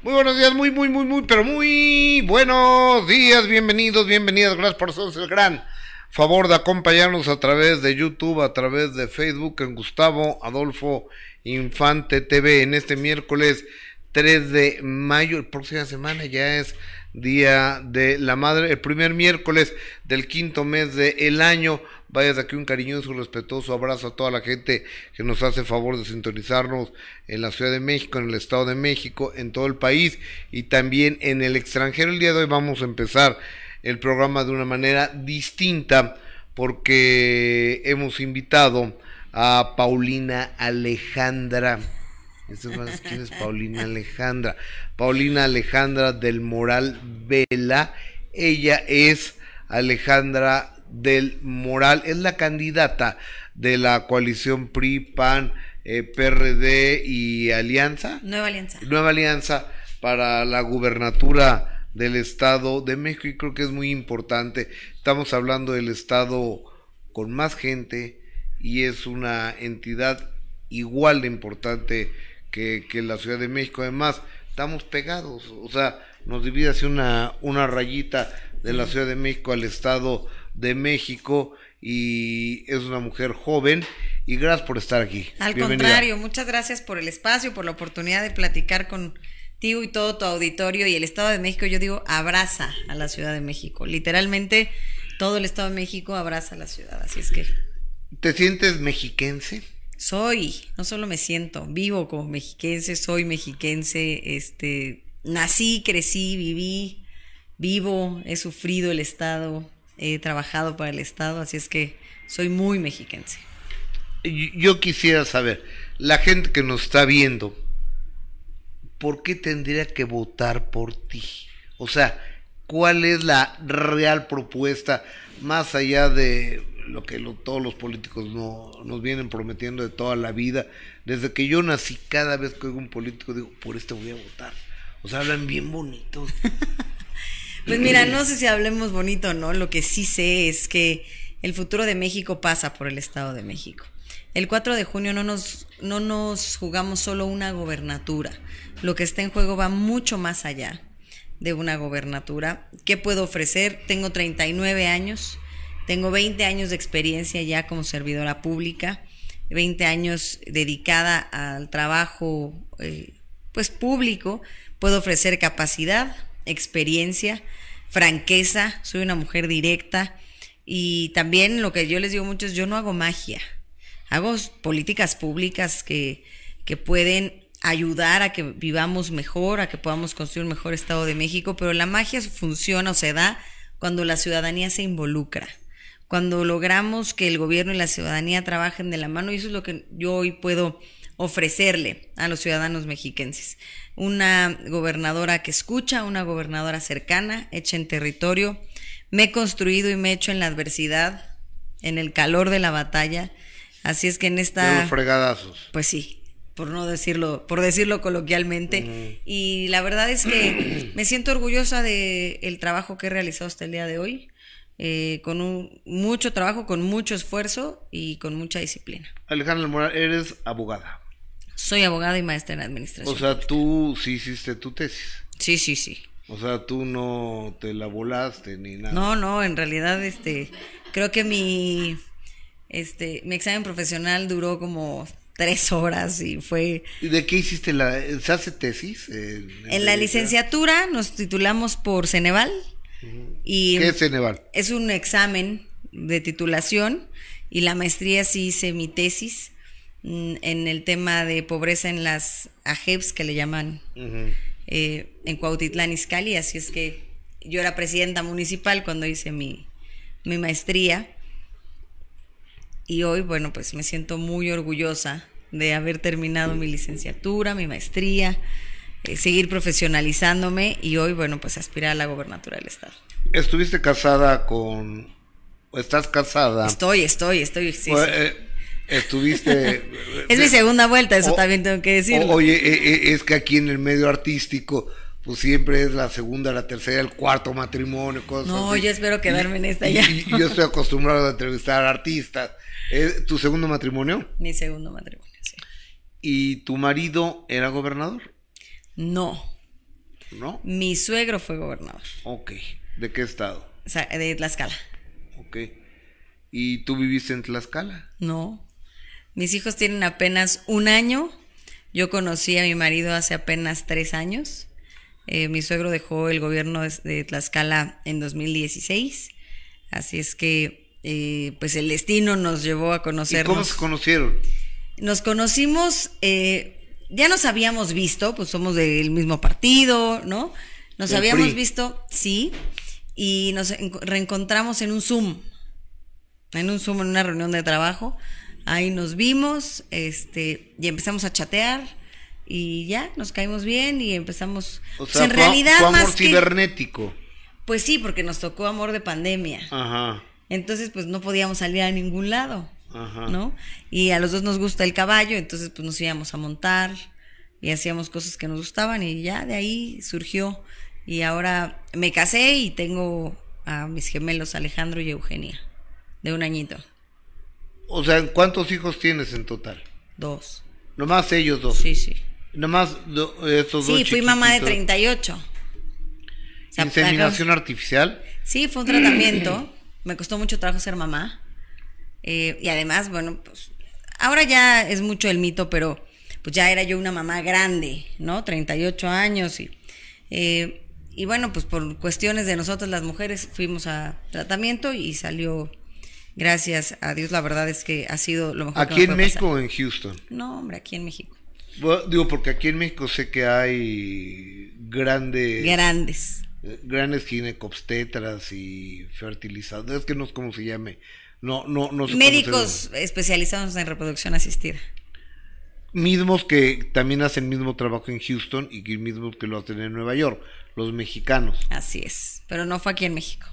Muy buenos días, muy, muy, muy, muy, pero muy buenos días, bienvenidos, bienvenidas, gracias por hacernos el gran favor de acompañarnos a través de YouTube, a través de Facebook, en Gustavo Adolfo Infante TV, en este miércoles 3 de mayo, la próxima semana ya es Día de la Madre, el primer miércoles del quinto mes del año. Vaya de aquí un cariñoso, respetuoso abrazo a toda la gente que nos hace favor de sintonizarnos en la Ciudad de México, en el Estado de México, en todo el país y también en el extranjero. El día de hoy vamos a empezar el programa de una manera distinta porque hemos invitado a Paulina Alejandra. ¿Quién es Paulina Alejandra? Paulina Alejandra del Moral Vela. Ella es Alejandra del Moral, es la candidata de la coalición PRI, PAN, eh, PRD y Alianza. Nueva Alianza. Nueva Alianza para la gubernatura del Estado de México y creo que es muy importante. Estamos hablando del Estado con más gente y es una entidad igual de importante que, que la Ciudad de México. Además, estamos pegados, o sea, nos divide así una, una rayita de la Ciudad de México al Estado de México y es una mujer joven y gracias por estar aquí. Al contrario, muchas gracias por el espacio, por la oportunidad de platicar contigo y todo tu auditorio y el Estado de México, yo digo, abraza a la Ciudad de México. Literalmente todo el Estado de México abraza a la ciudad, así es que... ¿Te sientes mexiquense? Soy, no solo me siento, vivo como mexiquense, soy mexiquense, este, nací, crecí, viví, vivo, he sufrido el Estado, he trabajado para el Estado, así es que soy muy mexiquense. Yo quisiera saber, la gente que nos está viendo, ¿por qué tendría que votar por ti? O sea, ¿cuál es la real propuesta más allá de lo que todos los políticos no, nos vienen prometiendo de toda la vida? Desde que yo nací, cada vez que oigo un político digo, por este voy a votar. O sea, hablan bien bonito. Pues mira, no sé si hablemos bonito o no, lo que sí sé es que el futuro de México pasa por el Estado de México. El 4 de junio no nos, no nos jugamos solo una gobernatura, lo que está en juego va mucho más allá de una gobernatura. ¿Qué puedo ofrecer? Tengo 39 años, tengo 20 años de experiencia ya como servidora pública, 20 años dedicada al trabajo eh, pues público, puedo ofrecer capacidad, experiencia, franqueza, soy una mujer directa. Y también lo que yo les digo mucho es yo no hago magia, hago políticas públicas que, que pueden ayudar a que vivamos mejor, a que podamos construir un mejor Estado de México, pero la magia funciona o se da cuando la ciudadanía se involucra, cuando logramos que el gobierno y la ciudadanía trabajen de la mano, y eso es lo que yo hoy puedo ofrecerle a los ciudadanos mexiquenses. Una gobernadora que escucha, una gobernadora cercana, hecha en territorio. Me he construido y me he hecho en la adversidad, en el calor de la batalla. Así es que en esta... los fregadazos. Pues sí, por no decirlo, por decirlo coloquialmente. Y la verdad es que me siento orgullosa del el trabajo que he realizado hasta el día de hoy. Eh, con un, mucho trabajo, con mucho esfuerzo y con mucha disciplina. Alejandra Moral, eres abogada. Soy abogada y maestra en administración. O sea, tú sí hiciste tu tesis. Sí, sí, sí. O sea, tú no te la volaste ni nada. No, no, en realidad, este, creo que mi, este, mi examen profesional duró como tres horas y fue... ¿Y de qué hiciste la... ¿Se hace tesis? En, la licenciatura nos titulamos por Ceneval. y ¿Qué es Ceneval? Es un examen de titulación y la maestría sí hice mi tesis en el tema de pobreza en las AJEPS que le llaman eh, en Cuautitlán Izcalli, así es que yo era presidenta municipal cuando hice mi, mi maestría y hoy, bueno, pues me siento muy orgullosa de haber terminado mi licenciatura, mi maestría, eh, seguir profesionalizándome y hoy, bueno, pues aspirar a la gobernatura del Estado. ¿Estuviste casada con... ¿Estás casada? Estoy, estoy, estoy. Sí, pues, eh, estuviste... es mi segunda vuelta, eso también tengo que decirlo. oye, eh, eh, es que aquí en el medio artístico, pues siempre es la segunda, la tercera, el cuarto matrimonio, cosas No, yo espero quedarme en esta ya. Y, yo estoy acostumbrado a entrevistar artistas. ¿Tu segundo matrimonio? Mi segundo matrimonio, sí. ¿Y tu marido era gobernador? No, ¿no? Mi suegro fue gobernador. Ok. ¿De qué estado? O sea, de Tlaxcala. Ok. ¿Y tú viviste en Tlaxcala? No. Mis hijos tienen apenas un año. Yo conocí a mi marido hace apenas tres años. Eh, mi suegro dejó el gobierno de, Tlaxcala en 2016. Así es que, eh, pues el destino nos llevó a ¿Y conocernos. cómo se conocieron? Nos conocimos, eh, ya nos habíamos visto, pues somos del mismo partido, ¿no? Nos habíamos PRI. visto, sí, y nos en- reencontramos en un Zoom, en un Zoom, en una reunión de trabajo. Ahí nos vimos, este, y empezamos a chatear, y ya, nos caímos bien y empezamos. O pues, sea, en fue, realidad, fue amor más que- cibernético. Pues sí, porque nos tocó amor de pandemia. Ajá. Entonces, pues no podíamos salir a ningún lado, Ajá. ¿no? Y a los dos nos gusta el caballo, entonces pues nos íbamos a montar y hacíamos cosas que nos gustaban y ya de ahí surgió. Y ahora me casé y tengo a mis gemelos Alejandro y Eugenia, de un añito, O sea, ¿cuántos hijos tienes en total? dos. Nomás ellos dos. Sí, sí. Nomás do- estos dos Sí, fui mamá de chiquititos. 38. O sea, Inseminación artificial. Sí, fue un tratamiento. Me costó mucho trabajo ser mamá. Eh, y además, bueno, pues ahora ya es mucho el mito, pero pues ya era yo una mamá grande, ¿no? 38 años y, eh, y bueno, pues por cuestiones de nosotras las mujeres fuimos a tratamiento y salió, gracias a Dios, la verdad es que ha sido lo mejor que ¿Aquí me en puede México pasar. o en Houston? No, hombre, aquí en México. Bueno, digo, porque aquí en México sé que hay grandes, Grandes. eh, grandes ginecobstetras y fertilizadores. Es que no sé cómo se llame. No, no, no Médicos especializados en reproducción asistida. Mismos que también hacen mismo trabajo en Houston y que mismos que lo hacen en Nueva York. Los mexicanos. Así es, pero no fue aquí en México.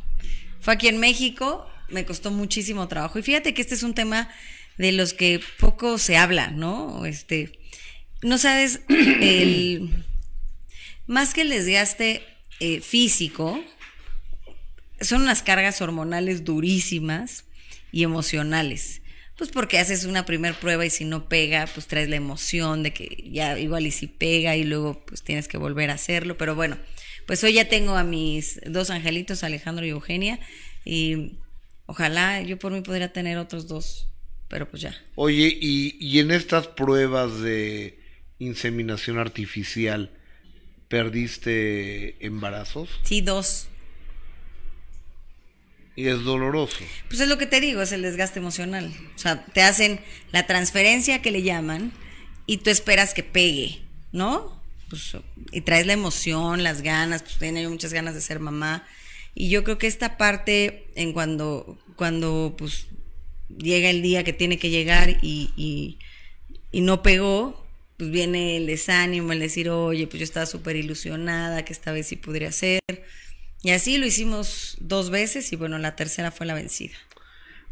Fue aquí en México, me costó muchísimo trabajo. Y fíjate que este es un tema de los que poco se habla, ¿no? Este, no sabes, el, más que el desgaste eh, físico, son unas cargas hormonales durísimas y emocionales. Pues porque haces una primer prueba y si no pega, pues traes la emoción de que ya igual y si pega y luego pues tienes que volver a hacerlo. Pero bueno, pues hoy ya tengo a mis dos angelitos, Alejandro y Eugenia, y ojalá yo por mí podría tener otros dos, pero pues ya. Oye, y, y en estas pruebas de inseminación artificial, ¿perdiste embarazos? Sí, dos. Y es doloroso. Pues es lo que te digo, es el desgaste emocional. O sea, te hacen la transferencia que le llaman y tú esperas que pegue, ¿no? Pues, y traes la emoción, las ganas, pues tenía yo muchas ganas de ser mamá. Y yo creo que esta parte, en cuando, cuando pues llega el día que tiene que llegar y, y, y no pegó, pues viene el desánimo, el decir, oye, pues yo estaba súper ilusionada, que esta vez sí podría ser. Y así lo hicimos dos veces y bueno, la tercera fue la vencida.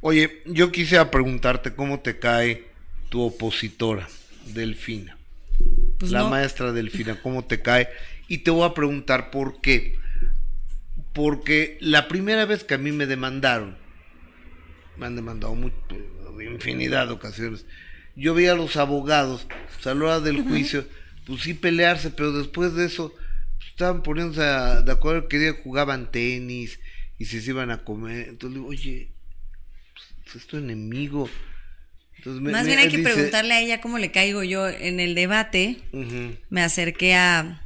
Oye, yo quisiera preguntarte cómo te cae tu opositora, Delfina. Pues la no, maestra Delfina, ¿cómo te cae? Y te voy a preguntar por qué. Porque la primera vez que a mí me demandaron, me han demandado mucho, infinidad de ocasiones, yo veía a los abogados, pues, a la hora del juicio, pues sí pelearse, pero después de eso pues, estaban poniéndose a- de acuerdo que día jugaban tenis y si se iban a comer. Entonces digo, oye, pues, es tu enemigo. Entonces, me- más me- bien hay que dice- preguntarle a ella cómo le caigo yo en el debate. Me acerqué a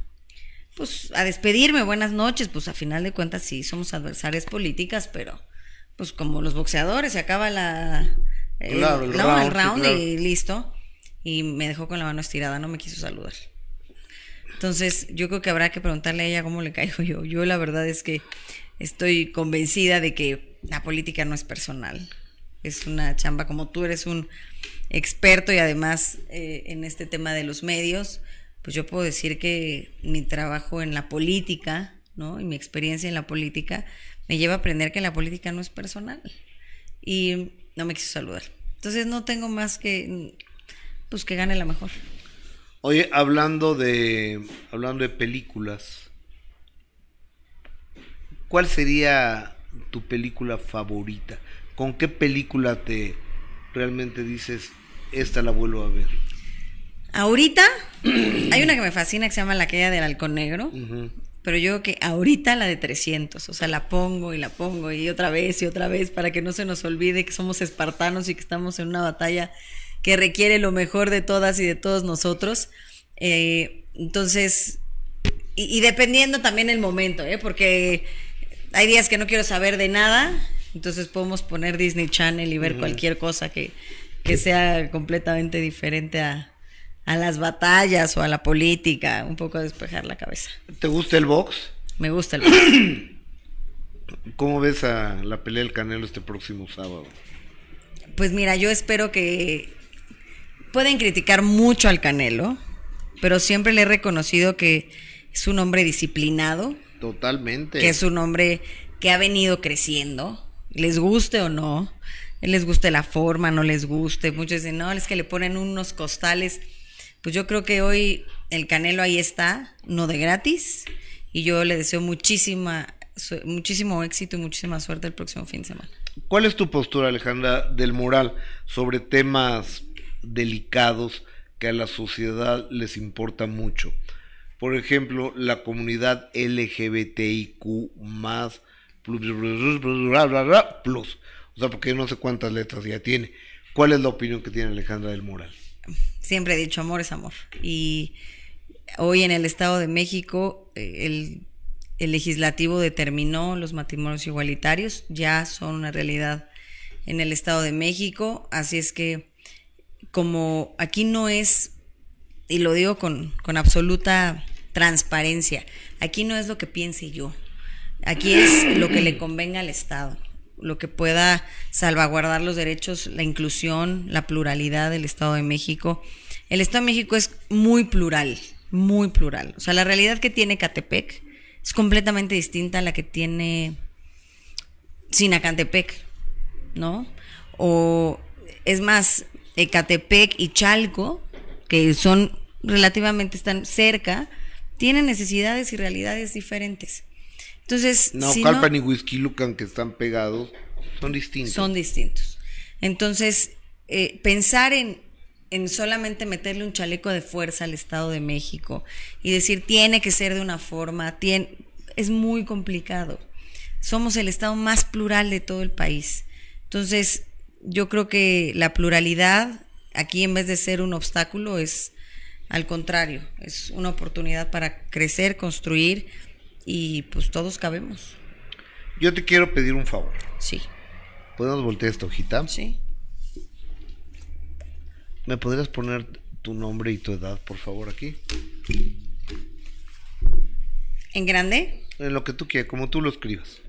pues a despedirme, buenas noches, pues a final de cuentas sí somos adversarias políticas, pero pues como los boxeadores se acaba la el, Claro, el no, round, el sí, round claro. y listo. Y me dejó con la mano estirada, no me quiso saludar. Entonces, yo creo que habrá que preguntarle a ella cómo le caigo yo. Yo la verdad es que estoy convencida de que la política no es personal. Es una chamba como tú eres un experto y además eh, en este tema de los medios, pues yo puedo decir que mi trabajo en la política, ¿no? Y mi experiencia en la política me lleva a aprender que la política no es personal. Y no me quiso saludar. Entonces no tengo más que pues que gane la mejor. Oye, hablando de hablando de películas, ¿cuál sería tu película favorita? ¿Con qué película te realmente dices esta la vuelvo a ver? Ahorita hay una que me fascina que se llama La caída del halcón negro. Pero yo creo que ahorita la de 300, o sea, la pongo y la pongo y otra vez y otra vez para que no se nos olvide que somos espartanos y que estamos en una batalla que requiere lo mejor de todas y de todos nosotros. Eh, entonces, y, dependiendo también el momento, ¿eh? porque hay días que no quiero saber de nada, entonces podemos poner Disney Channel y ver cualquier cosa que, que sea completamente diferente a, a las batallas o a la política, un poco despejar la cabeza. ¿Te gusta el box? Me gusta el box. ¿Cómo ves a la pelea del Canelo este próximo sábado? Pues mira, yo espero que pueden criticar mucho al Canelo, pero siempre le he reconocido que es un hombre disciplinado. Totalmente. Que es un hombre que ha venido creciendo, les guste o no. Les guste la forma, no les guste. Muchos dicen, no, es que le ponen unos costales. Pues yo creo que hoy el Canelo ahí está, no de gratis. Y yo le deseo muchísima, muchísimo éxito y muchísima suerte el próximo fin de semana. ¿Cuál es tu postura, Alejandra, del moral sobre temas delicados que a la sociedad les importa mucho. Por ejemplo, la comunidad LGBTIQ más plus, O sea, porque no sé cuántas letras ya tiene. ¿Cuál es la opinión que tiene Alejandra del Moral? Siempre he dicho, amor es amor. Y hoy en el Estado de México, eh, el, el legislativo determinó los matrimonios igualitarios, ya son una realidad en el Estado de México, así es que como aquí no es, y lo digo con, absoluta transparencia, aquí no es lo que piense yo, aquí es lo que le convenga al Estado, lo que pueda salvaguardar los derechos, la inclusión, la pluralidad del Estado de México. El Estado de México es muy plural, muy plural. O sea, la realidad que tiene Catepec es completamente distinta a la que tiene Sinacantepec, ¿no? O es más, Ecatepec y Chalco, que son relativamente están cerca, tienen necesidades y realidades diferentes. Entonces, no, Calpan y Whisky Lucan que están pegados son distintos. Son distintos. Entonces, eh, pensar en, en solamente meterle un chaleco de fuerza al Estado de México y decir tiene que ser de una forma, tiene, es muy complicado. Somos el Estado más plural de todo el país. Entonces, yo creo que la pluralidad aquí en vez de ser un obstáculo es al contrario, es una oportunidad para crecer, construir y pues todos cabemos. Yo te quiero pedir un favor. Sí. ¿Podemos voltear esta hojita? Sí. ¿Me podrías poner tu nombre y tu edad, por favor, aquí? ¿En grande? En lo que tú quieras, como tú lo escribas.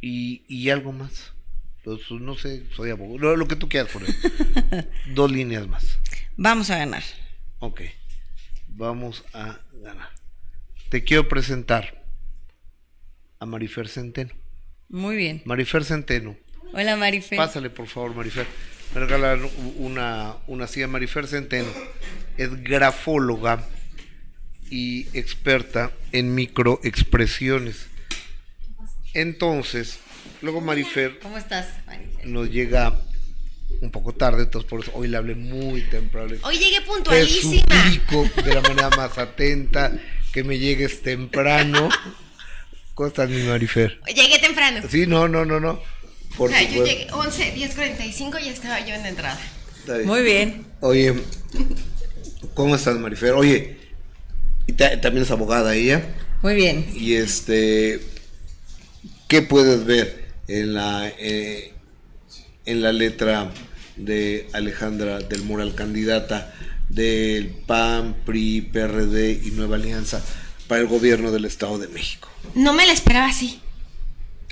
y, algo más. No sé, soy abogado. Lo, que tú quieras por Dos líneas más. Vamos a ganar. Ok. Vamos a ganar. Te quiero presentar a Marifer Centeno. Muy bien. Marifer Centeno. Hola Marifer. Pásale por favor, Marifer. Me regalan una, una silla. Marifer Centeno es grafóloga y experta en microexpresiones. Entonces, luego Marifer. ¿Cómo estás, Nos llega un poco tarde, entonces por eso hoy le hablé muy temprano. Hoy llegué puntualísima. Te de la manera más atenta, que me llegues temprano. ¿Cómo estás, mi Marifer? Llegué temprano. Sí, no, no, no, no. Por yo llegué 11, 10, 45 y estaba yo en la entrada. Muy bien. Oye, ¿cómo estás, Marifer? Oye, y también es abogada ella. Muy bien. Y este, ¿Qué puedes ver en la, eh, en la letra de Alejandra del Moral, candidata del PAN, PRI, PRD y Nueva Alianza para el gobierno del Estado de México? No me la esperaba así.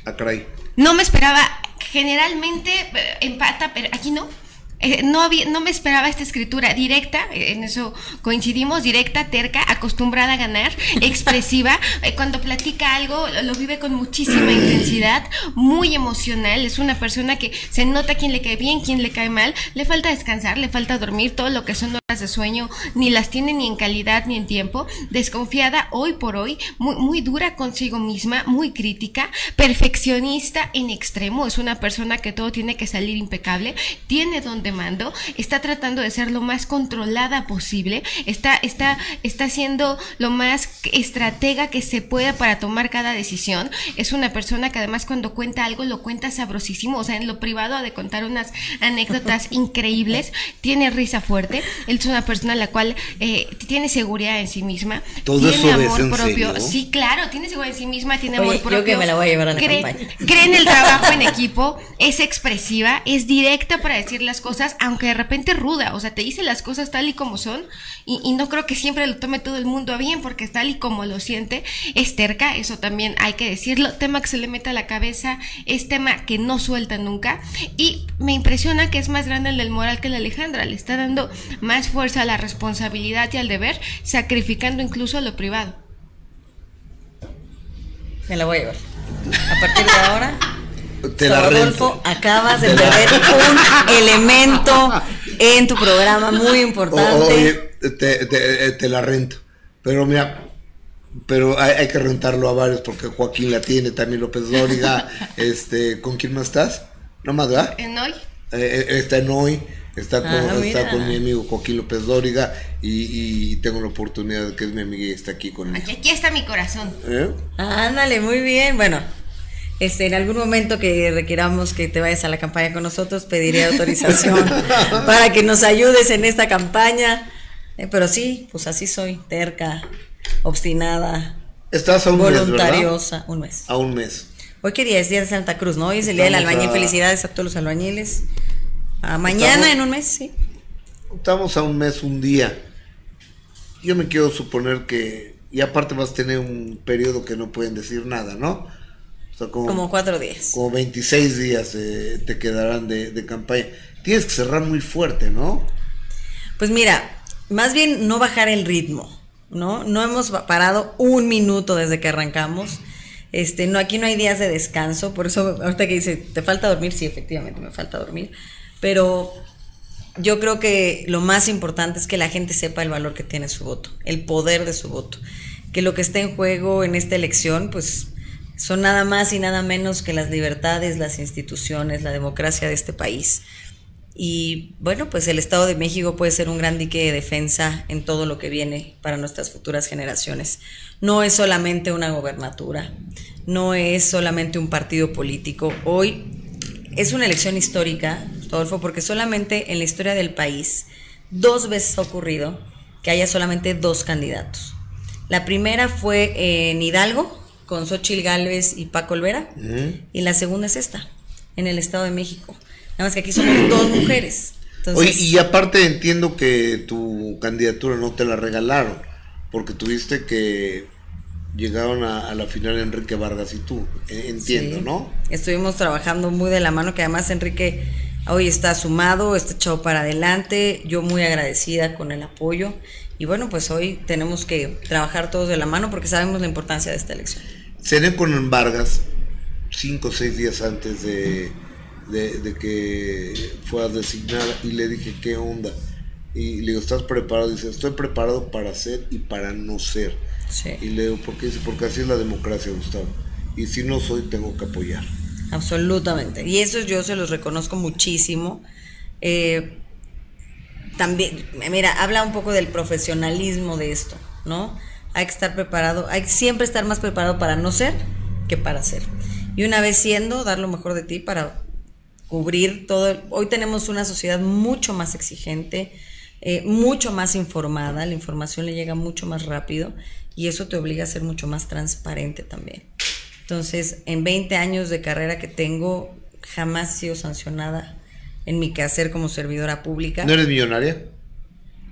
Ah, caray. No me esperaba. Generalmente eh, empata, pero aquí no. Eh, no, había, no me esperaba esta escritura directa, eh, en eso coincidimos, directa, terca, acostumbrada a ganar, expresiva. Eh, cuando platica algo lo, vive con muchísima intensidad, muy emocional. Es una persona que se nota quién le cae bien, quién le cae mal. Le falta descansar, le falta dormir, todo lo que son horas de sueño, ni las tiene ni en calidad ni en tiempo. Desconfiada hoy por hoy, muy, muy dura consigo misma, muy crítica, perfeccionista en extremo. Es una persona que todo tiene que salir impecable, tiene donde mando, está tratando de ser lo más controlada posible, está, está, está siendo lo más estratega que se pueda para tomar cada decisión. Es una persona que además cuando cuenta algo lo cuenta sabrosísimo, o sea, en lo privado ha de contar unas anécdotas increíbles, tiene risa fuerte, él es una persona la cual eh, tiene seguridad en sí misma, ¿Todo tiene amor en propio, serio? sí, claro, tiene seguridad en sí misma, tiene Oye, amor yo propio. que me la voy a llevar a la cree, campaña. cree en el trabajo en equipo, es expresiva, es directa para decir las cosas, aunque de repente ruda, o sea, te dice las cosas tal y como son, y, y no creo que siempre lo tome todo el mundo a bien, porque tal y como lo siente, es terca, eso también hay que decirlo, tema que se le mete a la cabeza, es tema que no suelta nunca, y me impresiona que es más grande el del moral que la Alejandra, le está dando más fuerza a la responsabilidad y al deber, sacrificando incluso lo privado. Me la voy a llevar. A partir de ahora, Te la Rodolfo, rento. acabas de perder un elemento en tu programa muy O- importante. oye, te, te- te la rento. Pero mira, pero hay, hay que rentarlo a varios porque Joaquín la tiene, también López Dóriga. este, ¿Con quién más estás? No más, ¿verdad? En hoy, Eh, eh, está en hoy, está con, Ah, está con mi amigo Joaquín López Dóriga y, y tengo la oportunidad de que es mi amiga y está aquí conmigo. aquí, aquí está mi corazón. ¿Eh? Ándale, muy bien. Bueno, este, en algún momento que requiramos que te vayas a la campaña con nosotros, pediré autorización para que nos ayudes en esta campaña. Eh, pero sí, pues así soy, terca, obstinada, Estás a un mes, ¿verdad? voluntariosa. Un mes. A un mes. Hoy qué día es día de Santa Cruz, ¿no? Hoy es el día del Estamos albañil. a- Felicidades a todos los albañiles. A mañana Estamos- en un mes, sí. Estamos a un mes, un día. Yo me quiero suponer que, y aparte vas a tener un periodo que no pueden decir nada, ¿no? O sea, como, Como cuatro días. como 26 días eh, te quedarán de, de campaña. Tienes que cerrar muy fuerte, ¿no? Pues mira, más bien no bajar el ritmo, ¿no? No hemos parado un minuto desde que arrancamos. Este, no, aquí no hay días de descanso, por eso ahorita que dice, ¿te falta dormir? Sí, efectivamente, me falta dormir. Pero yo creo que lo más importante es que la gente sepa el valor que tiene su voto, el poder de su voto. Que lo que está en juego en esta elección, pues son nada más y nada menos que las libertades, las instituciones, la democracia de este país. Y bueno, pues el Estado de México puede ser un gran dique de defensa en todo lo que viene para nuestras futuras generaciones. No es solamente una gobernatura, no es solamente un partido político. Hoy es una elección histórica, Rodolfo, porque solamente en la historia del país dos veces ha ocurrido que haya solamente dos candidatos. La primera fue en Hidalgo, con Xochil Gálvez y Paco Olvera, y la segunda es esta, en el Estado de México. Nada más que aquí somos dos mujeres. Entonces, Oye, y aparte entiendo que tu candidatura no te la regalaron, porque tuviste que llegaron a, a la final Enrique Vargas y tú, eh, entiendo, sí, ¿no? Estuvimos trabajando muy de la mano, que además Enrique hoy está sumado, está echado para adelante, yo muy agradecida con el apoyo. Y bueno, pues hoy tenemos que trabajar todos de la mano porque sabemos la importancia de esta elección. Cené con Vargas cinco o seis días antes de, de, de que fueras designada y le dije, ¿qué onda? Y le digo, ¿estás preparado? Dice, estoy preparado para ser y para no ser. Sí, Y le digo, ¿por qué? Dice, porque así es la democracia, Gustavo. Y si no soy, tengo que apoyar. absolutamente. Y eso yo se los reconozco muchísimo. Eh, también, mira, habla un poco del profesionalismo de esto, ¿no? Hay que estar preparado, hay que siempre estar más preparado para no ser que para ser. Y una vez siendo, dar lo mejor de ti para cubrir todo. Hoy tenemos una sociedad mucho más exigente, eh, mucho más informada, la información le llega mucho más rápido y eso te obliga a ser mucho más transparente también. Entonces, en 20 años de carrera que tengo, jamás he sido sancionada en mi quehacer como servidora pública. ¿No eres millonaria?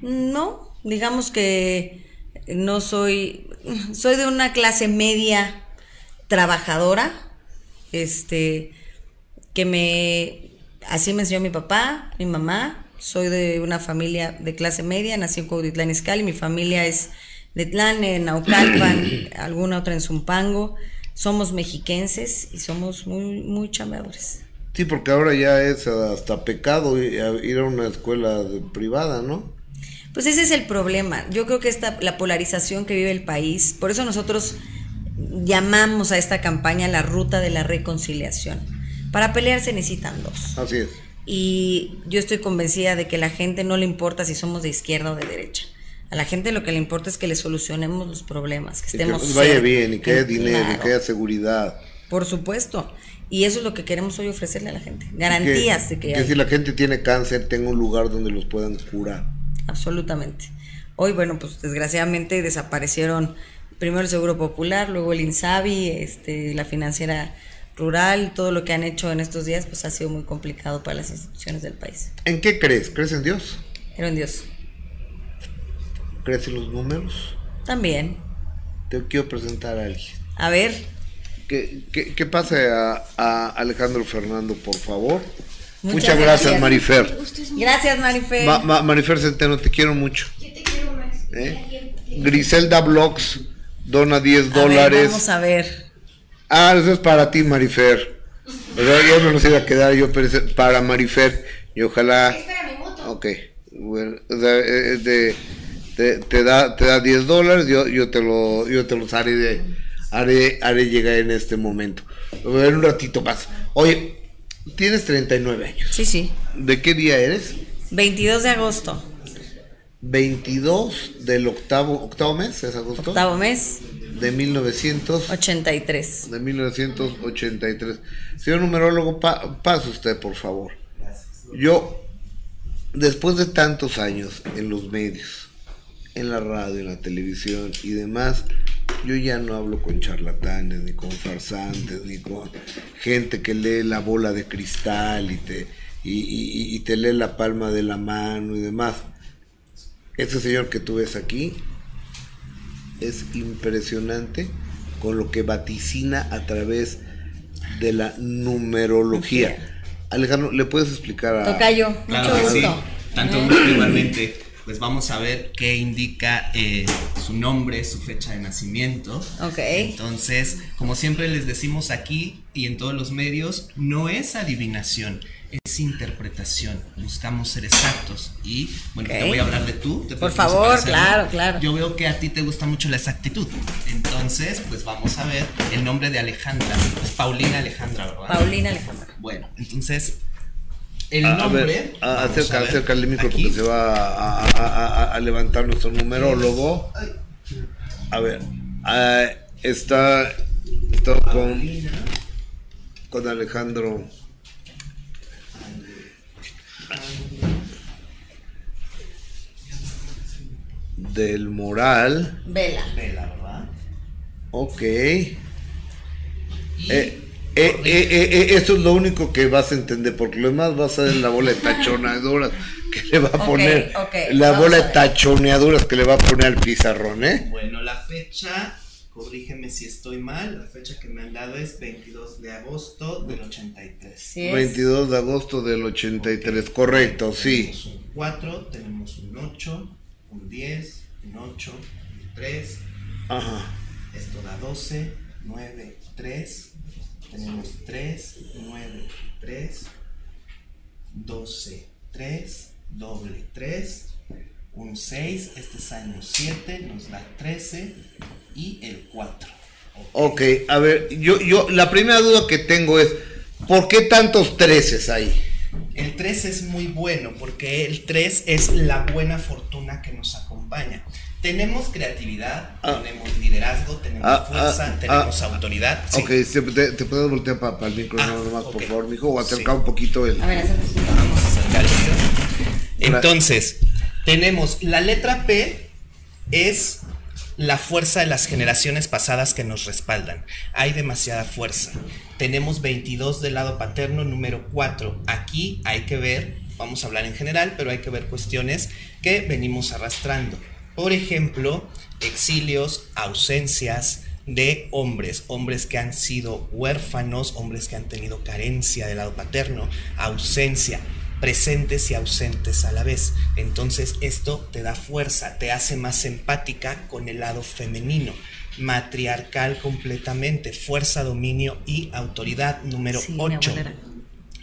No, digamos que no soy, soy de una clase media trabajadora, este, que me, así me enseñó mi papá, mi mamá, soy de una familia de clase media, nací en Cuautitlán Izcalli, mi familia es de Tlane, en Naucalpan, alguna otra en Zumpango, somos mexiquenses y somos muy, muy chambeadores. Sí, porque ahora ya es hasta pecado ir a una escuela privada, ¿no? Pues ese es el problema. Yo creo que esta, la polarización que vive el país, por eso nosotros llamamos a esta campaña la ruta de la reconciliación. Para pelear se necesitan dos. Así es. Y yo estoy convencida de que a la gente no le importa si somos de izquierda o de derecha. A la gente lo que le importa es que le solucionemos los problemas, que Y que estemos vaya cerca. bien y que haya dinero y que haya seguridad. Por supuesto. Y eso es lo que queremos hoy ofrecerle a la gente. Garantías que, de que, que hay. si la gente tiene cáncer tenga un lugar donde los puedan curar. Absolutamente. Hoy, bueno, pues desgraciadamente desaparecieron primero el Seguro Popular, luego el INSABI, este, la financiera rural, todo lo que han hecho en estos días, pues ha sido muy complicado para las instituciones del país. ¿En qué crees? ¿Crees en Dios? Pero en Dios, ¿Crees en los números? también. Te quiero presentar a alguien. A ver, Que, que, que pase a, a Alejandro Fernando, por favor. Muchas Muchas, gracias, gracias. Marifer. gracias Marife. Ma- ma- Marifer Centeno, te quiero mucho. ¿Eh? Griselda Blogs dona 10 A ver, dólares. vamos a ver. Ah, eso es para ti, Marifer. Yo no los iba a quedar yo pero es para Marifer. Y ojalá. Espera mi moto. Ok. Bueno, o sea, eh, de- te, te da te da 10 dólares, yo, yo te lo yo te los haré de haré haré llegar en este momento. En un ratito más. Oye, tienes 39 años. Sí, sí. ¿De qué día eres? 22 de agosto, 22 del octavo octavo mes, ¿es agosto? octavo mes, De 1900 83. de 1983. Señor numerólogo, pa- pase usted, por favor. Yo, después de tantos años en los medios, en la radio, en la televisión y demás, yo ya no hablo con charlatanes, ni con farsantes, ni con gente que lee la bola de cristal y te, y, y- y te lee la palma de la mano y demás. Este señor que tú ves aquí es impresionante con lo que vaticina a través de la numerología. Alejandro, ¿le puedes explicar a... Tocayo, Claro mucho sí. gusto. Tanto Eh, gusto igualmente. Pues vamos a ver qué indica eh, su nombre, su fecha de nacimiento. Ok. Entonces, como siempre les decimos aquí y en todos los medios, no es adivinación, es interpretación. Buscamos ser exactos. Y bueno, te voy a hablar de tú. ¿te Por favor, claro, claro. Yo veo que a ti te gusta mucho la exactitud. Entonces, pues vamos a ver el nombre de Alejandra. Es Paulina Alejandra, ¿verdad? Paulina Alejandra. Bueno, entonces, el A- nombre. ver, a- vamos acerca, a ver, acerca el micro porque se va a, a- a- a- a levantar nuestro numerólogo. A ver, ah, está, está con, con Alejandro. Del Moral. Vela. Vela, ¿verdad? Ok. Y- Eh, eh, eh, eh, eh, eso es lo único que vas a entender, porque lo demás vas a ver la bola de tachoneaduras que le va a poner, ok, la bola de tachoneaduras que le va a poner al pizarrón, ¿eh? Bueno, la fecha, corrígeme si estoy mal, la fecha que me han dado es 22 de agosto del 83. Sí es. 22 de agosto del 83, correcto, sí. Tenemos un 4, tenemos un 8, un 10, un 8, un 3, Ajá. esto da 12, 9, 3, tenemos 3, 9, 3, 12, 3, doble 3, un 6, este es año 7, nos da 13 y el 4. Ok, a ver, yo, yo, la primera duda que tengo es, ¿por qué tantos treces ahí? El 3 es muy bueno porque el 3 es la buena fortuna que nos acompaña. Tenemos creatividad, Ah. tenemos liderazgo, tenemos Ah, fuerza, ah, tenemos ah. autoridad. Sí. Ok, ¿te, te- puedes voltear para, el micro Ah, nomás, por favor, mijo, o acercar Sí. un poquito el... A ver. Vamos a acercar esto. Entonces, tenemos la letra P es la fuerza de las generaciones pasadas que nos respaldan. Hay demasiada fuerza. Tenemos 22 del lado paterno, número 4. Aquí hay que ver, vamos a hablar en general, pero hay que ver cuestiones que venimos arrastrando. Por ejemplo, exilios, ausencias de hombres, hombres que han sido huérfanos, hombres que han tenido carencia del lado paterno, ausencia, presentes y ausentes a la vez. Entonces esto te da fuerza, te hace más empática con el lado femenino, matriarcal completamente, fuerza, dominio y autoridad número Sí, mi 8.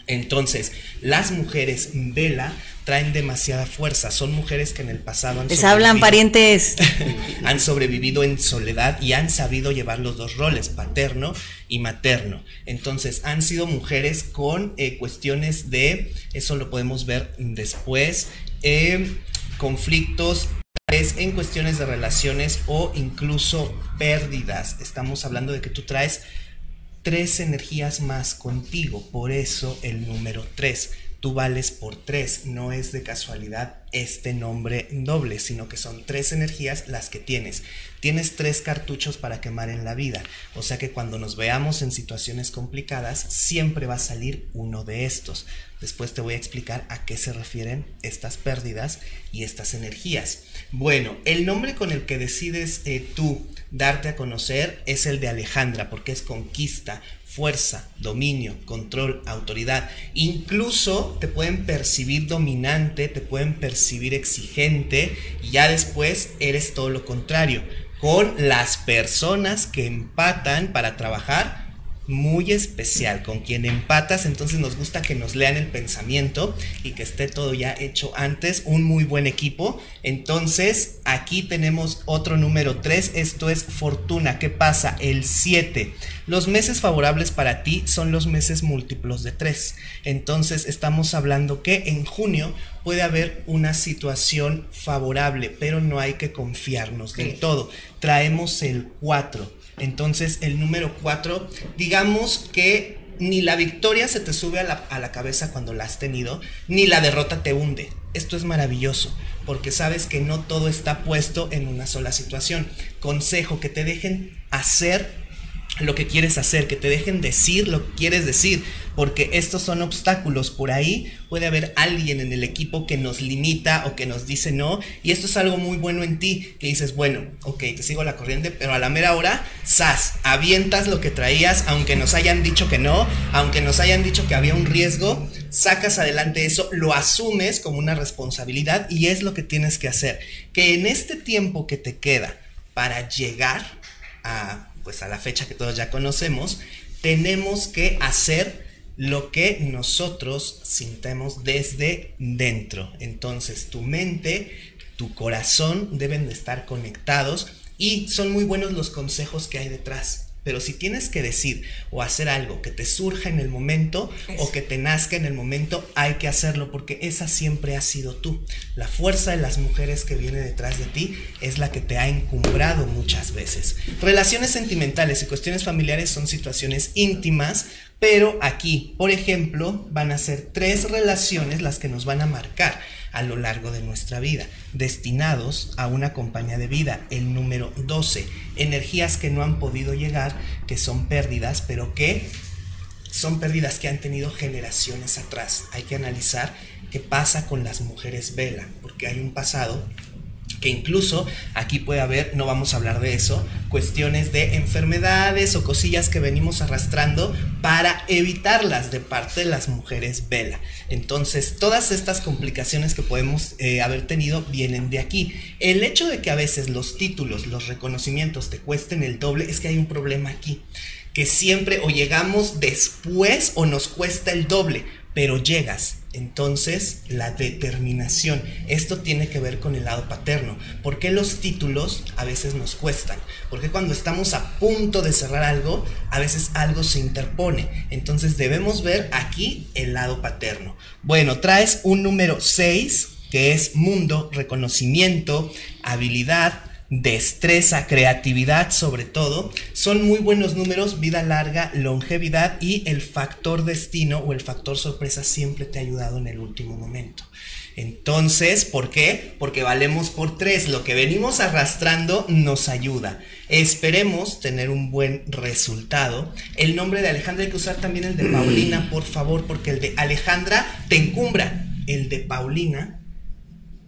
Entonces, las mujeres vela traen demasiada fuerza. Son mujeres que en el pasado han Les hablan parientes. han sobrevivido en soledad y han sabido llevar los dos roles, paterno y materno. Entonces, han sido mujeres con eh, cuestiones de, eso lo podemos ver después, eh, conflictos en cuestiones de relaciones o incluso pérdidas. Estamos hablando de que tú traes tres energías más contigo, por eso el número tres. Tú vales por tres, no es de casualidad este nombre doble, sino que son tres energías las que tienes. Tienes tres cartuchos para quemar en la vida, o sea que cuando nos veamos en situaciones complicadas, siempre va a salir uno de estos. Después te voy a explicar a qué se refieren estas pérdidas y estas energías. Bueno, el nombre con el que decides eh, tú darte a conocer es el de Alejandra, porque es conquista, fuerza, dominio, control, autoridad. Incluso te pueden percibir dominante, te pueden percibir exigente y ya después eres todo lo contrario. Con las personas que empatan para trabajar, muy especial con quien empatas, entonces nos gusta que nos lean el pensamiento y que esté todo ya hecho antes, un muy buen equipo. Entonces, aquí tenemos otro número 3, esto es fortuna. ¿Qué pasa? El 7. Los meses favorables para ti son los meses múltiplos de 3. Entonces, estamos hablando que en junio puede haber una situación favorable, pero no hay que confiarnos del todo. Traemos el 4 entonces, el número 4, digamos que ni la victoria se te sube a la, a la, cabeza cuando la has tenido, ni la derrota te hunde. Esto es maravilloso, porque sabes que no todo está puesto en una sola situación. Consejo, que te dejen hacer lo que quieres hacer, que te dejen decir lo que quieres decir, porque estos son obstáculos. Por ahí puede haber alguien en el equipo que nos limita o que nos dice no, y esto es algo muy bueno en ti, que dices, bueno, ok, te sigo la corriente, pero a la mera hora, sas, avientas lo que traías, aunque nos hayan dicho que no, aunque nos hayan dicho que había un riesgo, sacas adelante eso, lo asumes como una responsabilidad y es lo que tienes que hacer. Que en este tiempo que te queda para llegar a pues a la fecha que todos ya conocemos, tenemos que hacer lo que nosotros sintemos desde dentro. Entonces tu mente, tu corazón deben de estar conectados y son muy buenos los consejos que hay detrás. Pero si tienes que decir o hacer algo que te surja en el momento o que te nazca en el momento, hay que hacerlo porque esa siempre ha sido tú. La fuerza de las mujeres que viene detrás de ti es la que te ha encumbrado muchas veces. Relaciones sentimentales y cuestiones familiares son situaciones íntimas, pero aquí, por ejemplo, van a ser tres relaciones las que nos van a marcar a lo largo de nuestra vida, destinados a una compañía de vida. El número 12, energías que no han podido llegar, que son pérdidas, pero que son pérdidas que han tenido generaciones atrás. Hay que analizar qué pasa con las mujeres vela, porque hay un pasado que incluso aquí puede haber, no vamos a hablar de eso, cuestiones de enfermedades o cosillas que venimos arrastrando para evitarlas de parte de las mujeres vela. Entonces, todas estas complicaciones que podemos eh, haber tenido vienen de aquí. El hecho de que a veces los títulos, los reconocimientos te cuesten el doble es que hay un problema aquí que siempre o llegamos después o nos cuesta el doble pero llegas. Entonces, la determinación. Esto tiene que ver con el lado paterno. ¿Por qué los títulos a veces nos cuestan? Porque cuando estamos a punto de cerrar algo, a veces algo se interpone. Entonces, debemos ver aquí el lado paterno. Bueno, traes un número 6, que es mundo, reconocimiento, habilidad, destreza, creatividad sobre todo, son muy buenos números, vida larga, longevidad y el factor destino o el factor sorpresa siempre te ha ayudado en el último momento. Entonces, ¿por qué? Porque valemos por tres. Lo que venimos arrastrando nos ayuda. Esperemos tener un buen resultado. El nombre de Alejandra hay que usar también el de Paulina, por favor, porque el de Alejandra te encumbra. El de Paulina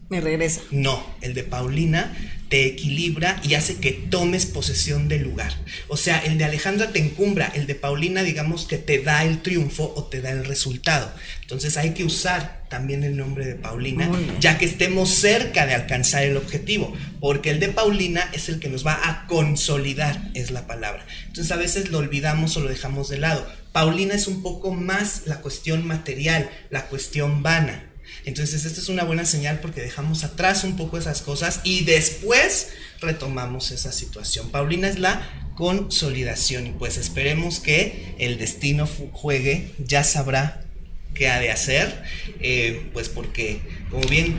me regresa. No, el de Paulina te equilibra y hace que tomes posesión del lugar. O sea, el de Alejandra te encumbra, el de Paulina digamos que te da el triunfo o te da el resultado. Entonces hay que usar también el nombre de Paulina, ya que estemos cerca de alcanzar el objetivo, porque el de Paulina es el que nos va a consolidar, es la palabra. Entonces a veces lo olvidamos o lo dejamos de lado. Paulina es un poco más la cuestión material, la cuestión vana. Entonces esta es una buena señal porque dejamos atrás un poco esas cosas y después retomamos esa situación. Paulina es la consolidación y pues esperemos que el destino juegue, ya sabrá qué ha de hacer, eh, pues porque como bien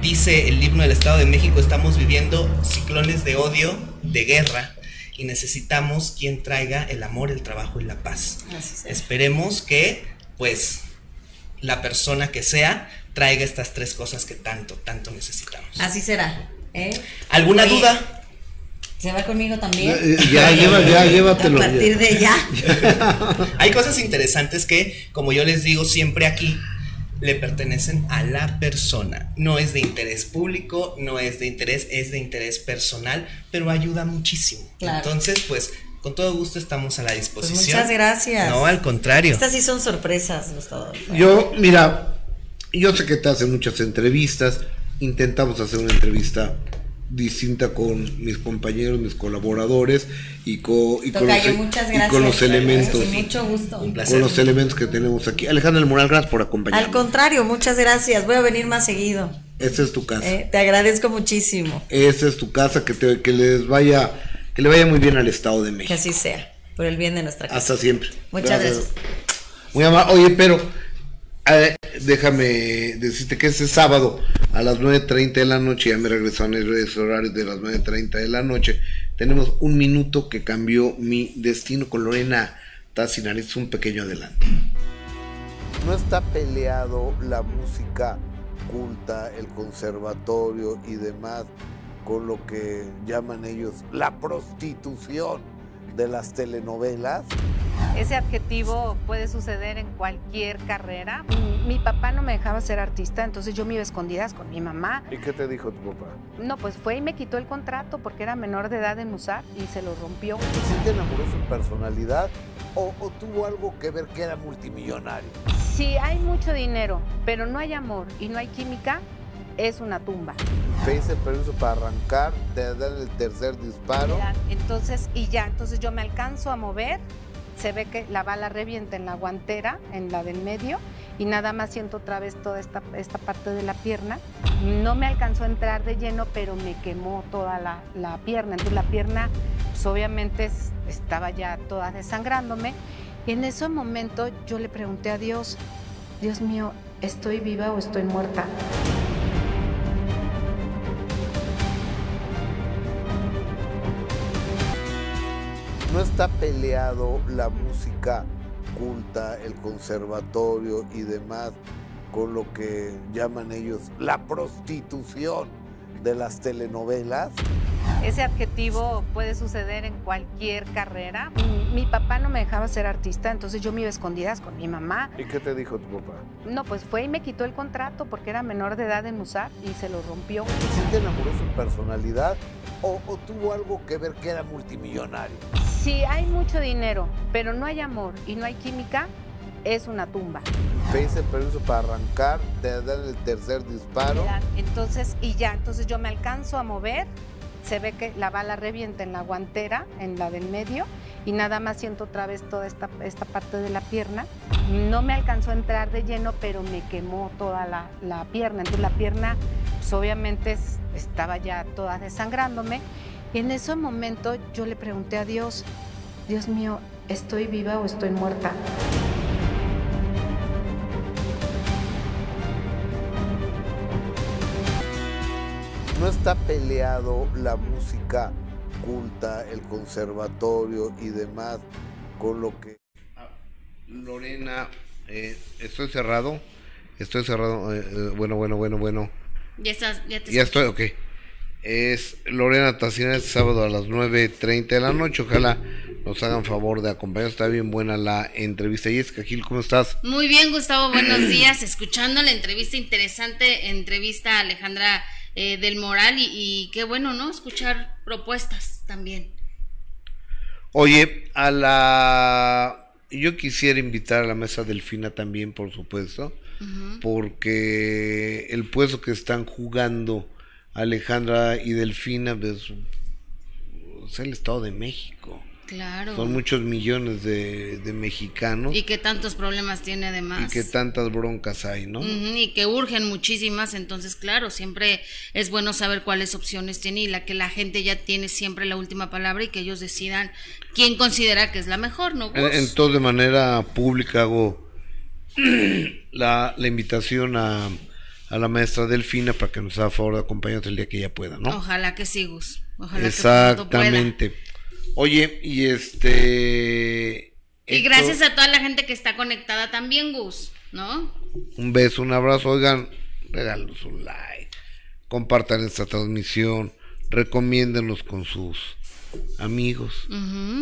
dice el himno del Estado de México, estamos viviendo ciclones de odio, de guerra, y necesitamos quien traiga el amor, el trabajo y la paz. Esperemos que, pues, la persona que sea traiga estas tres cosas que tanto, tanto necesitamos. Así será. ¿eh? ¿Alguna duda? ¿Se va conmigo también? Eh, ya, lleva, ya, llévatelo. A partir de ya. Hay cosas interesantes que, como yo les digo siempre aquí, le pertenecen a la persona. No es de interés público, no es de interés, es de interés personal, pero ayuda muchísimo. Entonces, pues, con todo gusto estamos a la disposición. Pues muchas gracias. No, al contrario. Estas sí son sorpresas, Gustavo. Yo, mira, yo sé que te hacen muchas entrevistas, intentamos hacer una entrevista distinta con mis compañeros, mis colaboradores y con, y con, los, elementos. mucho gusto. Con los elementos que tenemos aquí. Alejandra El Moral, gracias por acompañarnos. Al contrario, muchas gracias. Voy a venir más seguido. Esta es tu casa. Eh, te agradezco muchísimo. Esta es tu casa, que, te, que les vaya, que le vaya muy bien al Estado de México. Que así sea, por el bien de nuestra casa. Hasta siempre. Muchas gracias. Muy amable. Oye, pero déjame decirte que ese sábado a las 9.30 de la noche, ya me regresaron los horarios de las 9.30 de la noche, tenemos un minuto que cambió mi destino con Lorena Es un pequeño adelanto. No está peleado la música culta, el conservatorio y demás con lo que llaman ellos la prostitución de las telenovelas. Ese adjetivo puede suceder en cualquier carrera. Mi papá no me dejaba ser artista, entonces yo me iba a escondidas con mi mamá. ¿Y qué te dijo tu papá? No, pues fue y me quitó el contrato porque era menor de edad en usar y se lo rompió. ¿Sí te enamoró su personalidad o, o tuvo algo que ver que era multimillonario? Si hay mucho dinero, pero no hay amor y no hay química, es una tumba. Pediste el permiso para arrancar, te dan el tercer disparo. entonces, y ya, entonces yo me alcanzo a mover, se ve que la bala revienta en la guantera, en la del medio, y nada más siento otra vez toda esta, esta parte de la pierna. No me alcanzó a entrar de lleno, pero me quemó toda la, la pierna. Entonces la pierna, pues, obviamente estaba ya toda desangrándome. Y en ese momento yo le pregunté a Dios, Dios mío, ¿estoy viva o estoy muerta? No está peleado la música culta, el conservatorio y demás con lo que llaman ellos la prostitución de las telenovelas. Ese adjetivo puede suceder en cualquier carrera. Mi papá no me dejaba ser artista, entonces yo me iba a escondidas con mi mamá. ¿Y qué te dijo tu papá? No, pues fue y me quitó el contrato porque era menor de edad en usar y se lo rompió. ¿Sí te enamoró su personalidad o, o tuvo algo que ver que era multimillonario? Si hay mucho dinero, pero no hay amor y no hay química, es una tumba. Pediste el permiso para arrancar, te dan el tercer disparo. Entonces, y ya, entonces yo me alcanzo a mover, se ve que la bala revienta en la guantera, en la del medio, y nada más siento otra vez toda esta, esta parte de la pierna. No me alcanzó a entrar de lleno, pero me quemó toda la, la pierna. Entonces la pierna, pues obviamente estaba ya toda desangrándome y en ese momento yo le pregunté a Dios, Dios mío, ¿estoy viva o estoy muerta? No está peleado la música culta, el conservatorio y demás con lo que... Lorena, eh, estoy cerrado, estoy cerrado, eh, eh, bueno, bueno, bueno, bueno. Ya estás, ya te Ya estoy, ok es Lorena Tacina este sábado a las 9.30 de la noche. Ojalá nos hagan favor de acompañarnos. Está bien buena la entrevista. Es Gil, ¿cómo estás? Muy bien, Gustavo, buenos días. Escuchando la entrevista interesante, entrevista a Alejandra eh, del moral y, y qué bueno, ¿no? Escuchar propuestas también. Oye, a la... Yo quisiera invitar a la mesa Delfina también, por supuesto, porque el puesto que están jugando Alejandra y Delfina pues, es el Estado de México. Claro. Son muchos millones de, de mexicanos Y que tantos problemas tiene y además. que tantas broncas hay, ¿no? Y que urgen muchísimas, entonces claro, siempre es bueno saber cuáles opciones tiene y la que la gente ya tiene siempre la última palabra y que ellos decidan quién considera que es la mejor, ¿no? Entonces, de manera pública hago la, la invitación a, a la maestra Delfina para que nos haga favor de acompañarnos el día que ella pueda, ¿no? Ojalá que sí, Gus. Ojalá que pueda. Exactamente. Oye, y este... Y gracias a toda la gente que está conectada también, Gus, ¿no? Un beso, un abrazo. Oigan, regálenos un like. Compartan esta transmisión. Recomiéndenos con sus amigos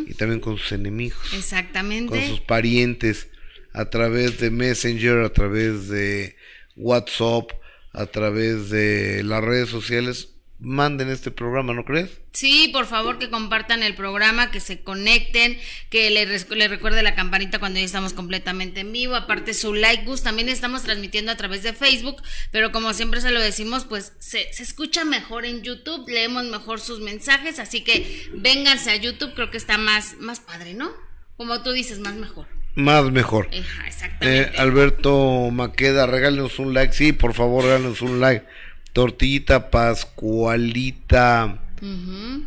y también con sus enemigos. con sus Exactamente. parientes a través de Messenger, a través de WhatsApp, a través de las redes sociales. Manden este programa, ¿no crees? Sí, por favor que compartan el programa, que se conecten, que le, res- le recuerde la campanita cuando ya estamos completamente en vivo. Aparte su like, también estamos transmitiendo a través de Facebook, pero como siempre se lo decimos, pues se, se escucha mejor en YouTube, leemos mejor sus mensajes, así que vénganse a YouTube, creo que está más, más padre, ¿no? Como tú dices, más mejor. Más mejor. Eh, exactamente. Alberto Maqueda, regálenos un like. Sí, por favor, regálenos un like. Tortillita Pascualita.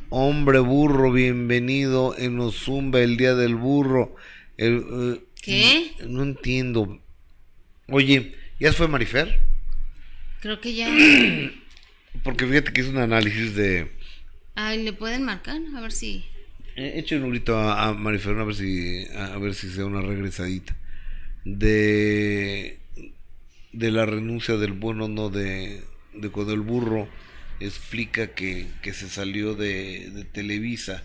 Hombre burro, bienvenido en Ozumba, el día del burro. El, eh, ¿Qué? No entiendo. Oye, ¿ya fue Marifer? Creo que ya. Porque fíjate que hizo un análisis de... Ay, ¿le pueden marcar? A ver si. Eh, Eche un grito a, a a ver si a ver si se da una regresadita. De de la renuncia del bueno no de, de cuando el burro explica que, que se salió de, de Televisa.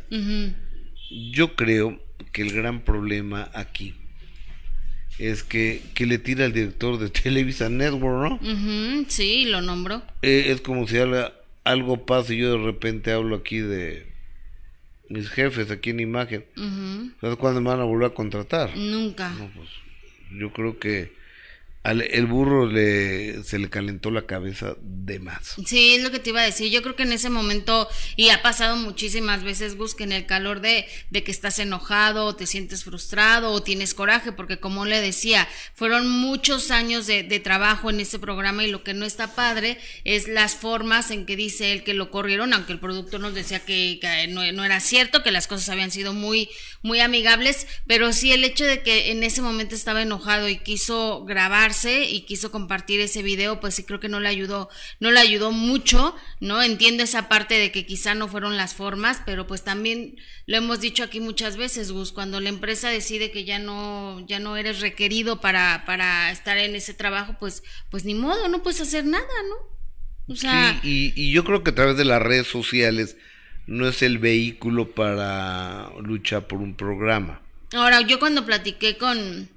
Yo creo que el gran problema aquí es que, que le tira al director de Televisa Network, ¿no? Sí, lo nombró. Eh, es como si algo, algo pasa y yo de repente hablo aquí de mis jefes aquí en imagen. Ujú. ¿Sabes cuándo me van a volver a contratar? Nunca. No, pues yo creo que al, el burro le, se le calentó la cabeza de más. Sí, es lo que te iba a decir. Yo creo que en ese momento, y ha pasado muchísimas veces, Gus, que en el calor de, de que estás enojado, o te sientes frustrado, o tienes coraje, porque como le decía, fueron muchos años de, de trabajo en ese programa y lo que no está padre es las formas en que dice él que lo corrieron, aunque el productor nos decía que, no, no era cierto, que las cosas habían sido muy, muy amigables, pero sí el hecho de que en ese momento estaba enojado y quiso y quiso compartir ese video, pues sí creo que no le ayudó, no le ayudó mucho, ¿no? Entiendo esa parte de que quizá no fueron las formas, pero pues también lo hemos dicho aquí muchas veces, Gus, cuando la empresa decide que ya no, ya no eres requerido para, para estar en ese trabajo, pues, pues ni modo, no puedes hacer nada, ¿no? O sea, Sí, y, y yo creo que a través de las redes sociales no es el vehículo para luchar por un programa. Ahora, yo cuando platiqué con,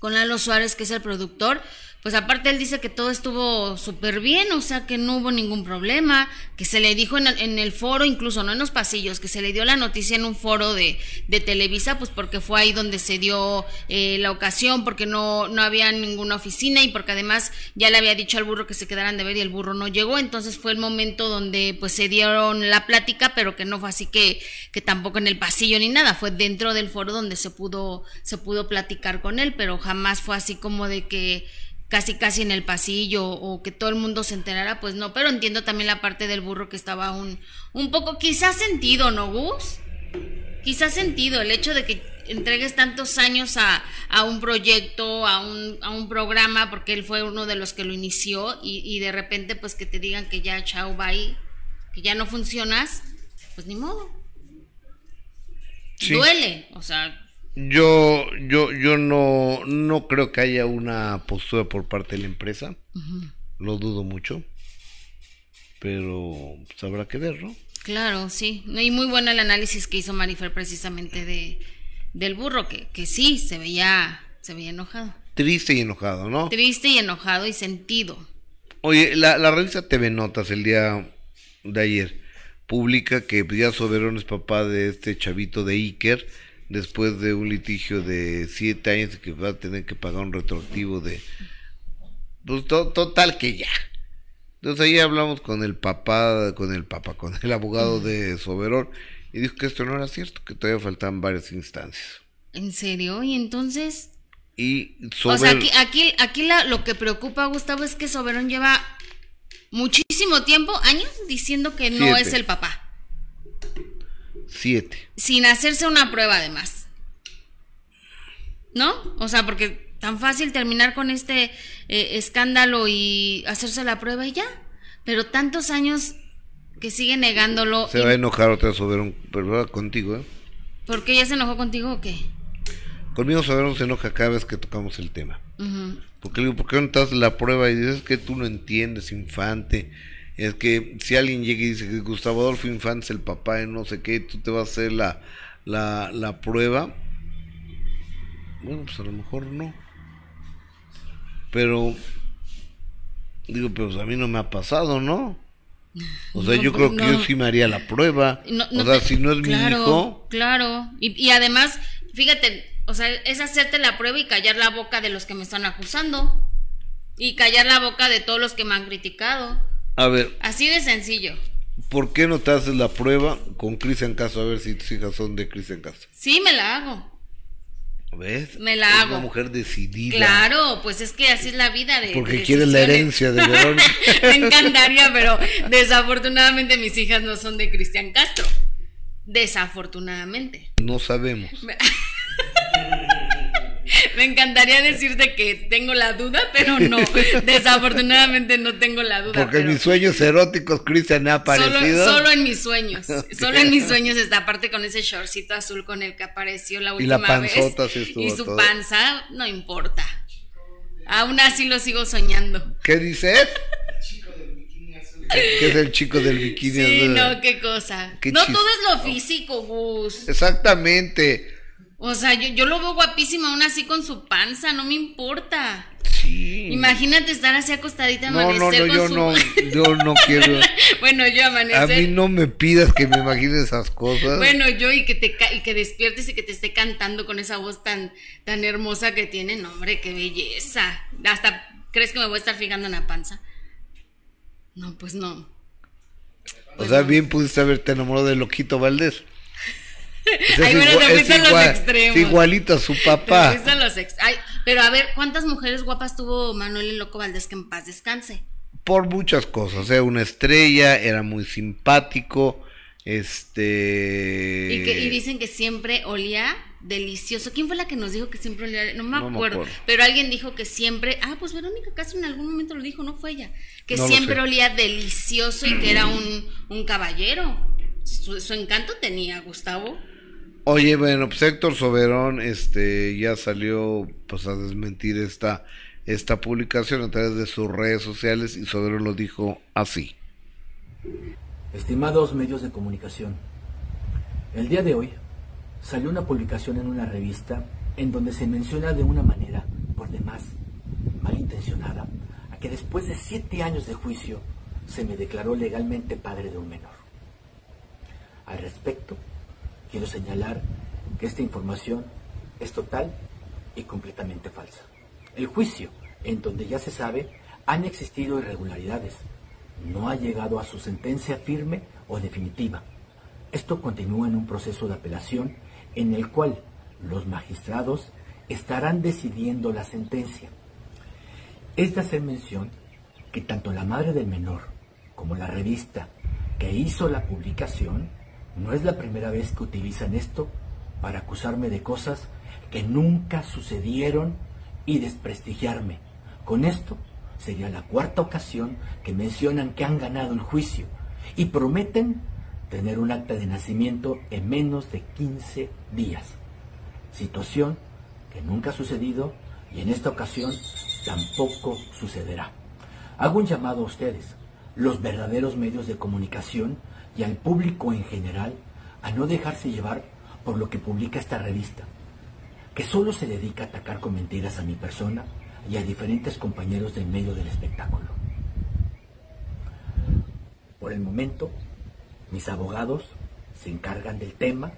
con Lalo Suárez, que es el productor, pues aparte él dice que todo estuvo súper bien, o sea que no hubo ningún problema, que se le dijo en el, en el foro, incluso no en los pasillos, que se le dio la noticia en un foro de, de Televisa, pues porque fue ahí donde se dio eh, la ocasión, porque no, no había ninguna oficina y porque además ya le había dicho al burro que se quedaran de ver y el burro no llegó, entonces fue el momento donde pues se dieron la plática, pero que no fue así que, que tampoco en el pasillo ni nada, fue dentro del foro donde se pudo, se pudo platicar con él, pero jamás fue así como de que casi casi en el pasillo o que todo el mundo se enterara, pues no, pero entiendo también la parte del burro que estaba un, un poco, quizás sentido, ¿no, Gus? Quizás sentido el hecho de que entregues tantos años a, a un proyecto, a un, a un programa, porque él fue uno de los que lo inició y, y de repente pues que te digan que ya chao, bye, que ya no funcionas, pues ni modo. Sí. Duele, o sea, Yo, yo, yo no, no creo que haya una postura por parte de la empresa. Lo dudo mucho. Pero pues, habrá que ver, ¿no? Claro, sí. Y muy bueno el análisis que hizo Marifer precisamente de, del burro, que, que sí, se veía, se veía enojado. Triste y enojado, ¿no? Triste y enojado y sentido. Oye, la, la revista TV Notas el día de ayer publica que ya Soberón es papá de este chavito de Iker después de un litigio de siete años que va a tener que pagar un retroactivo de pues to- total que ya entonces ahí hablamos con el papá con el papá con el abogado de Soberón y dijo que esto no era cierto que todavía faltaban varias instancias ¿En serio? ¿Y entonces? y O sea, Sober- aquí, aquí, aquí la- lo que preocupa a Gustavo es que Soberón lleva muchísimo tiempo, años, diciendo que no Siete. es el papá. Siete Sin hacerse una prueba, además. ¿No? O sea, porque tan fácil terminar con este eh, escándalo y hacerse la prueba y ya. Pero tantos años que sigue negándolo. se y- va a enojar otra vez Soberón pero contigo ¿eh? ¿Por qué ya se enojó contigo o qué? conmigo Soberón se enoja cada vez que tocamos el tema Ujú. Porque le digo, ¿por qué no te haces la prueba? Y dices que tú no entiendes, infante. Es que si alguien llega y dice que Gustavo Adolfo Infante es el papá y no sé qué, tú te vas a hacer la, la, la prueba. Bueno, pues a lo mejor no. Pero, digo, pues a mí no me ha pasado, ¿no? O sea, No, yo pues creo que no. yo sí me haría la prueba. No o sea, te- si no es claro, mi hijo, Claro. Y, y además, fíjate, o sea, es hacerte la prueba y callar la boca de los que me están acusando. Y callar la boca de todos los que me han criticado. A ver, Así de sencillo. ¿por qué no te haces la prueba con Cristian Castro? A ver si tus hijas son de Cristian Castro. Sí, me la hago. ¿Ves? Me la es hago. una mujer decidida. Claro, pues es que así es la vida de. Porque de quiere la herencia de Verónica. me encantaría, pero desafortunadamente mis hijas no son de Cristian Castro. Desafortunadamente. No sabemos. Me encantaría decirte que tengo la duda, pero no. Desafortunadamente no tengo la duda. Porque en mis sueños eróticos Cristian ha aparecido. Solo, solo en mis sueños. Solo en mis sueños está aparte con ese shortcito azul con el que apareció la Y la última vez. panzota sí estuvo y su todo. panza, no importa. Aún así lo sigo soñando. ¿Qué dices? que es el chico del bikini Sí, no, qué cosa. Qué no chis- todo es lo físico, Gus. Exactamente. O sea, yo, yo lo veo guapísimo aún así con su panza, no me importa. Sí. Imagínate estar así acostadita, No, no, amanecer no, con yo su... no, yo no quiero. bueno, yo A mí amanecer. no me pidas que me imagine esas cosas. Bueno, yo y que te ca- y que despiertes y que te esté cantando con esa voz tan tan hermosa que tiene, no, hombre, qué belleza. Hasta crees que me voy a estar fijando en la panza. No, pues no. o Pues sea, no. bien pudiste haberte enamorado de Loquito Valdés. Ese Ay, bueno, te fuiste a los extremos. es igualito a su Te papá. fuiste a los ex- Ay, pero a ver, ¿cuántas mujeres guapas tuvo Manuel el Loco Valdés que en paz descanse? por muchas cosas, era una estrella, era muy simpático, este... Y, que, y dicen que siempre olía delicioso. ¿Quién fue la que nos dijo que siempre olía? No me No me acuerdo. Pero alguien dijo que siempre. Ah, pues Verónica Castro en algún momento lo dijo, no fue ella. Que No siempre olía delicioso y que era un, un caballero. Su, su encanto tenía Gustavo. Oye, bueno, pues Héctor Soberón este, ya salió pues, a desmentir esta, esta publicación a través de sus redes sociales y Soberón lo dijo así. Estimados medios de comunicación, el día de hoy salió una publicación en una revista en donde se menciona de una manera, por demás, malintencionada, a que después de siete años de juicio se me declaró legalmente padre de un menor. Al respecto, quiero señalar que esta información es total y completamente falsa. El juicio, en donde ya se sabe, han existido irregularidades, no ha llegado a su sentencia firme o definitiva. Esto continúa en un proceso de apelación en el cual los magistrados estarán decidiendo la sentencia. Es de hacer mención que tanto la madre del menor como la revista que hizo la publicación no es la primera vez que utilizan esto para acusarme de cosas que nunca sucedieron y desprestigiarme. Con esto sería la cuarta ocasión que mencionan que han ganado el juicio y prometen tener un acta de nacimiento en menos de 15 días. Situación que nunca ha sucedido y en esta ocasión tampoco sucederá. Hago un llamado a ustedes, los verdaderos medios de comunicación y al público en general, a no dejarse llevar por lo que publica esta revista, que solo se dedica a atacar con mentiras a mi persona y a diferentes compañeros del medio del espectáculo. Por el momento, mis abogados se encargan del tema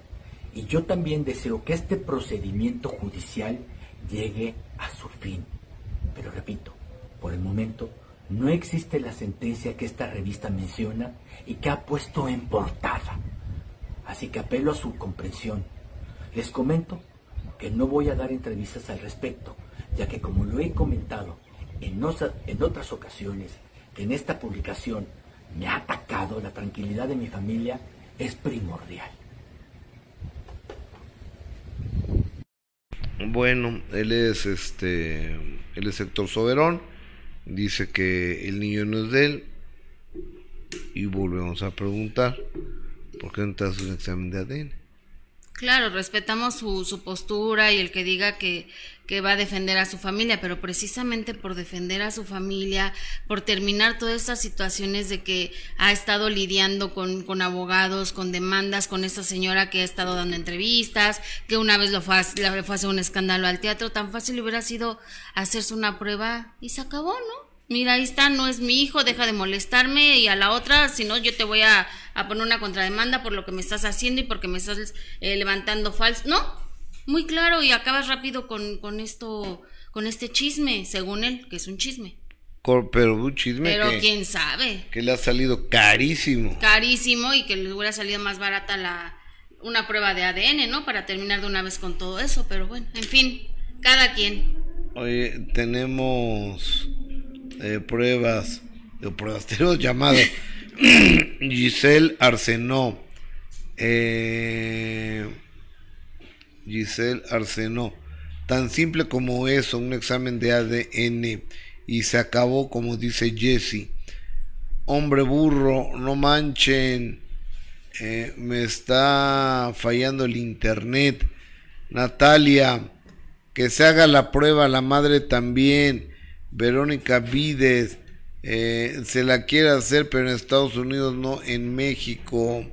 y yo también deseo que este procedimiento judicial llegue a su fin. Pero repito, por el momento no existe la sentencia que esta revista menciona y que ha puesto en portada. Así que apelo a su comprensión. Les comento que no voy a dar entrevistas al respecto, ya que como lo he comentado en, otras ocasiones, que en esta publicación me ha atacado la tranquilidad de mi familia es primordial. Bueno, él es este, él es Héctor Soberón, dice que el niño no es de él y volvemos a preguntar por qué no te haces un examen de ADN. Claro, respetamos su, su postura y el que diga que, que va a defender a su familia, pero precisamente por defender a su familia, por terminar todas estas situaciones de que ha estado lidiando con, con abogados, con demandas, con esta señora que ha estado dando entrevistas, que una vez lo fue, fue a hacer un escándalo al teatro, tan fácil hubiera sido hacerse una prueba y se acabó, ¿no? Mira, ahí está, no es mi hijo, deja de molestarme y a la otra, si no, yo te voy a, poner una contrademanda por lo que me estás haciendo y porque me estás eh, levantando falso. No, muy claro y acabas rápido con, con esto, con este chisme, según él, que es un chisme. Pero un chisme. Pero quién sabe. Que le ha salido carísimo. Carísimo y que le hubiera salido más barata la una prueba de ADN, ¿no? Para terminar de una vez con todo eso, pero bueno, en fin, cada quien. Oye, tenemos pruebas, de pruebas, tenemos llamado Giselle Arsenó. Eh, Giselle Arsenó. Tan simple como eso, un examen de ADN y se acabó como dice Jesse. Hombre burro, no manchen. Eh, me está fallando el internet. Natalia, que se haga la prueba, la madre también. Verónica Vides, eh, se la quiere hacer, pero en Estados Unidos no, en México.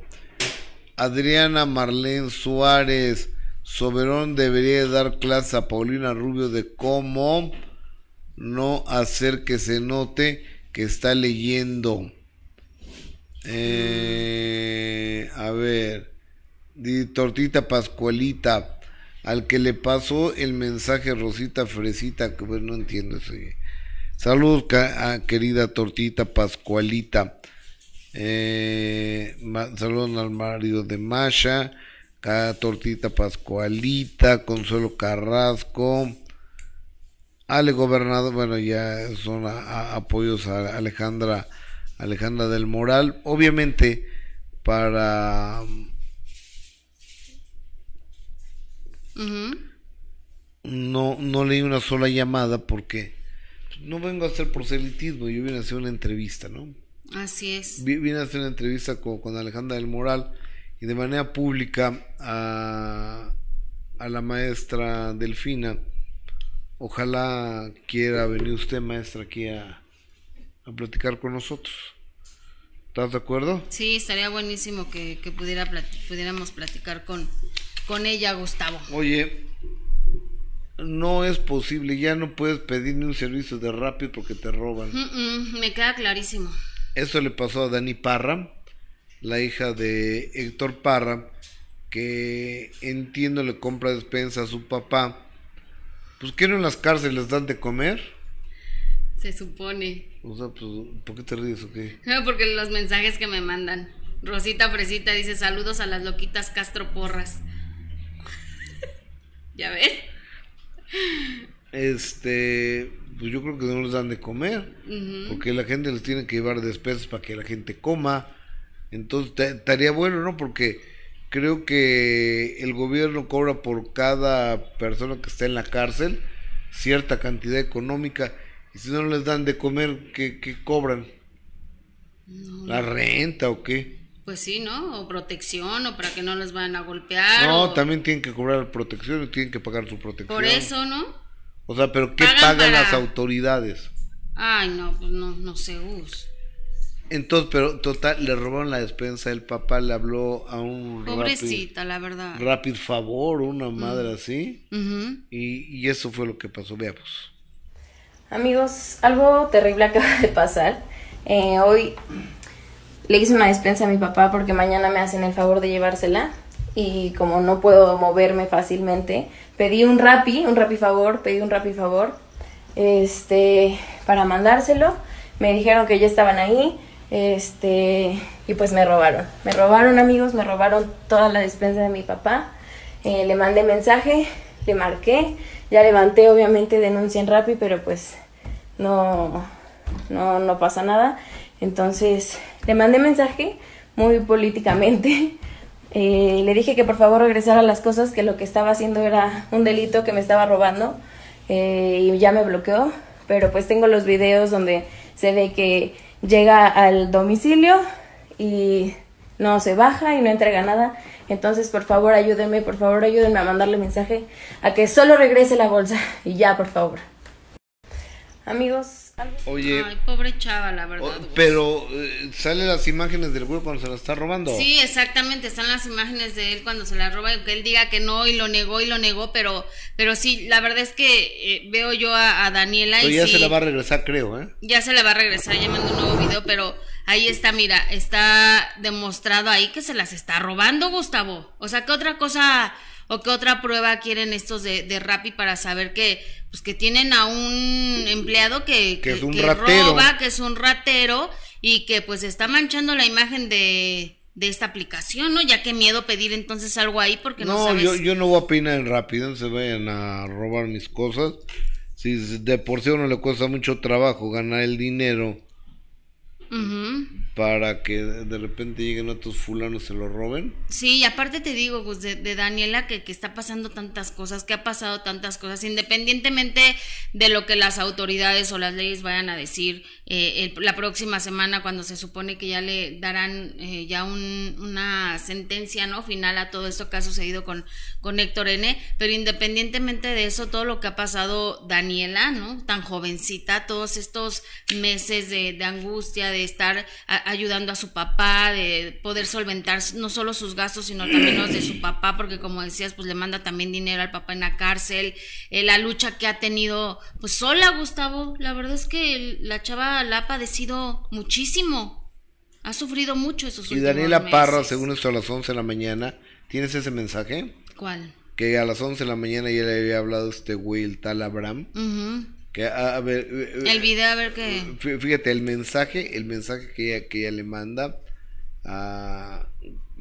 Adriana Marlene Suárez, Soberón debería dar clase a Paulina Rubio de cómo no hacer que se note que está leyendo. Eh, a ver, Tortita Pascualita, al que le pasó el mensaje Rosita Fresita, que bueno, no entiendo eso. Saludos, querida Tortita Pascualita. Eh, saludos al marido de Masha, Tortita Pascualita, Consuelo Carrasco. Ale Gobernador, bueno, ya son apoyos a Alejandra, Alejandra del Moral. Obviamente, para. No, no leí una sola llamada porque no vengo a hacer proselitismo, yo vine a hacer una entrevista, ¿no? Así es. Vine a hacer una entrevista con, con Alejandra del Moral y de manera pública a, a la maestra Delfina. Ojalá quiera venir usted, maestra, aquí a, a platicar con nosotros. ¿Estás de acuerdo? Sí, estaría buenísimo que, que pudiera pudiéramos platicar con, con ella, Gustavo. Oye, no es posible, ya no puedes pedir ni un servicio de rápido porque te roban. me queda clarísimo. Eso le pasó a Dani Parra, la hija de Héctor Parra, que entiendo le compra despensa a su papá. Pues que no en las cárceles dan de comer. Se supone. O sea, pues, ¿por qué te ríes o qué? porque los mensajes que me mandan. Rosita Fresita dice saludos a las loquitas Castro Porras. ¿Ya ves? Este, pues yo creo que no les dan de comer, porque la gente les tiene que llevar despensas para que la gente coma. Entonces estaría bueno, ¿no? Porque creo que el gobierno cobra por cada persona que está en la cárcel cierta cantidad económica y si no les dan de comer, ¿qué, cobran? ¿La renta o qué? Pues sí, ¿no? O protección, o para que no les vayan a golpear. No, también tienen que cobrar protección, y tienen que pagar su protección. Por eso, ¿no? O sea, pero ¿qué pagan, las autoridades? Ay, no, pues no, no sé, us. Entonces, pero total, le robaron la despensa, el papá le habló a un... Pobrecita, la verdad. Rápido favor, una madre así. y, y, eso fue lo que pasó, veamos. Amigos, algo terrible acaba de pasar. Eh, hoy le hice una despensa a mi papá porque mañana me hacen el favor de llevársela y como no puedo moverme fácilmente, pedí un rapi, un rapi favor, pedí un rapi favor, este, para mandárselo. Me dijeron que ya estaban ahí, este, y pues me robaron. Me robaron amigos, me robaron toda la despensa de mi papá. Eh, le mandé mensaje, le marqué, ya levanté obviamente denuncia en Rappi, pero pues no, no, no pasa nada. Entonces le mandé mensaje muy políticamente. Eh, le dije que por favor regresara las cosas, que lo que estaba haciendo era un delito que me estaba robando eh, y ya me bloqueó. Pero pues tengo los videos donde se ve que llega al domicilio y no se baja y no entrega nada. Entonces, por favor, ayúdenme, por favor, ayúdenme a mandarle mensaje a que solo regrese la bolsa y ya, por favor. Amigos, Oye, Ay, pobre chava, la verdad. o- pero eh, salen las imágenes del güey cuando se la está robando. Sí, exactamente, están las imágenes de él cuando se la roba, que él diga que no y lo negó y lo negó, pero, pero sí, la verdad es que eh, veo yo a, a Daniela Pero y ya sí, se la va a regresar, creo, ¿eh? ya se la va a regresar, ya mandó un nuevo video, pero ahí está, mira, está demostrado ahí que se las está robando, Gustavo. O sea, ¿qué otra cosa o qué otra prueba quieren estos de, de Rappi para saber que, pues que tienen a un empleado que, Que es un ratero. roba, que es un ratero y que pues está manchando la imagen de, de esta aplicación, ¿no? Ya que miedo pedir entonces algo ahí porque no, No, sabes. yo, yo no voy a peinar en rápido, no se vayan a robar mis cosas. Si de por sí a uno le cuesta mucho trabajo ganar el dinero Ujú. Para que de repente lleguen otros fulanos y se lo roben. Sí, y aparte te digo, Gus, de, Daniela, que, está pasando tantas cosas, que ha pasado tantas cosas, independientemente de lo que las autoridades o las leyes vayan a decir eh, la próxima semana, cuando se supone que ya le darán eh, ya un- una sentencia no final a todo esto que ha sucedido con, con Héctor N. Pero independientemente de eso, todo lo que ha pasado Daniela, ¿no? Tan jovencita, todos estos meses de, angustia, de estar ayudando a su papá, de poder solventar no solo sus gastos, sino también los de su papá, porque como decías, pues le manda también dinero al papá en la cárcel, eh, la lucha que ha tenido, pues sola, Gustavo, la verdad es que la chava la ha padecido muchísimo, ha sufrido mucho esos Y Daniela Parra, según esto, a las 11 de la mañana, ¿tienes ese mensaje? ¿Cuál? Que a las 11 de la mañana ya le había hablado este el tal Abraham. Que, a, a ver, eh, eh, El video, a ver qué... fí- Fíjate, el mensaje, el mensaje que ella, que ella le manda a,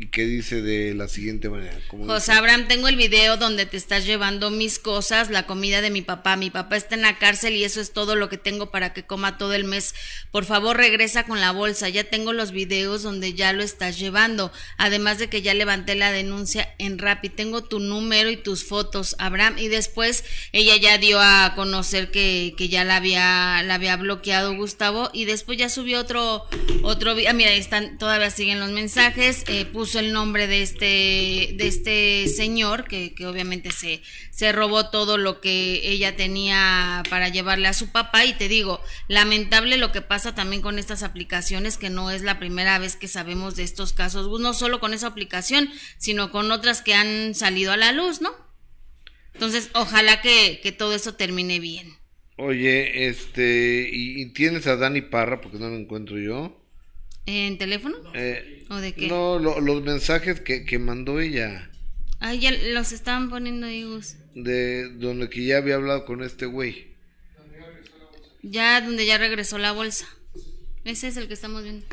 que dice de la siguiente manera. José Abraham, tengo el video donde te estás llevando mis cosas, la comida de mi papá. Mi papá está en la cárcel y eso es todo lo que tengo para que coma todo el mes. Por favor, regresa con la bolsa. Ya tengo los videos donde ya lo estás llevando. Además de que ya levanté la denuncia en Rappi. Tengo tu número y tus fotos, Abraham. Y después ella ya dio a conocer que, que ya la había, la había bloqueado Gustavo. Y después ya subió otro, otro video. Ah, mira, ahí están, todavía siguen los mensajes. Eh, puso el nombre de este, de este señor, que, que obviamente se, se robó todo lo que ella tenía para llevarle a su papá. Y te digo, lamentable lo que pasa también con estas aplicaciones, que no es la primera vez que sabemos de estos casos, no solo con esa aplicación, sino con otras que han salido a la luz, ¿no? Entonces, ojalá que, que todo eso termine bien. Oye, este, y, y tienes a Dani Parra, porque no lo encuentro yo. ¿En teléfono? Eh, ¿O de qué? no, lo- los mensajes que, que mandó ella, Ah, ya los estaban poniendo ahí, Gus. de donde que ya había hablado con este güey. Ya donde ya regresó la bolsa. Ese es el que estamos viendo.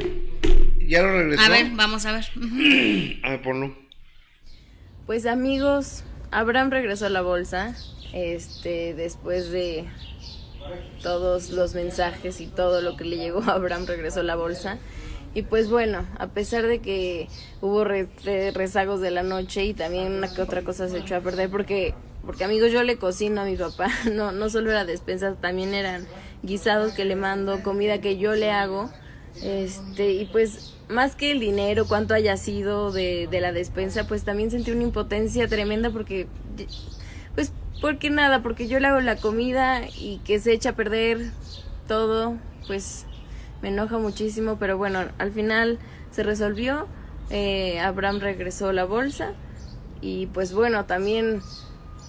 ¿Ya lo regresó? A ver, vamos a ver. A ver, ponlo. Pues amigos, Abraham regresó a la bolsa, este, después de todos los mensajes y todo lo que le llegó a Abraham regresó a la bolsa. Y pues bueno, a pesar de que hubo re- re- rezagos de la noche y también una que otra cosa se echó a perder porque porque amigos yo le cocino a mi papá, no no solo era despensa, también eran guisados que le mando, comida que yo le hago. Este, y pues más que el dinero, cuánto haya sido de, de la despensa, pues también sentí una impotencia tremenda porque, pues, porque nada, porque yo le hago la comida y que se echa a perder todo, pues me enoja muchísimo, pero bueno, al final se resolvió, eh, Abraham regresó la bolsa y pues bueno, también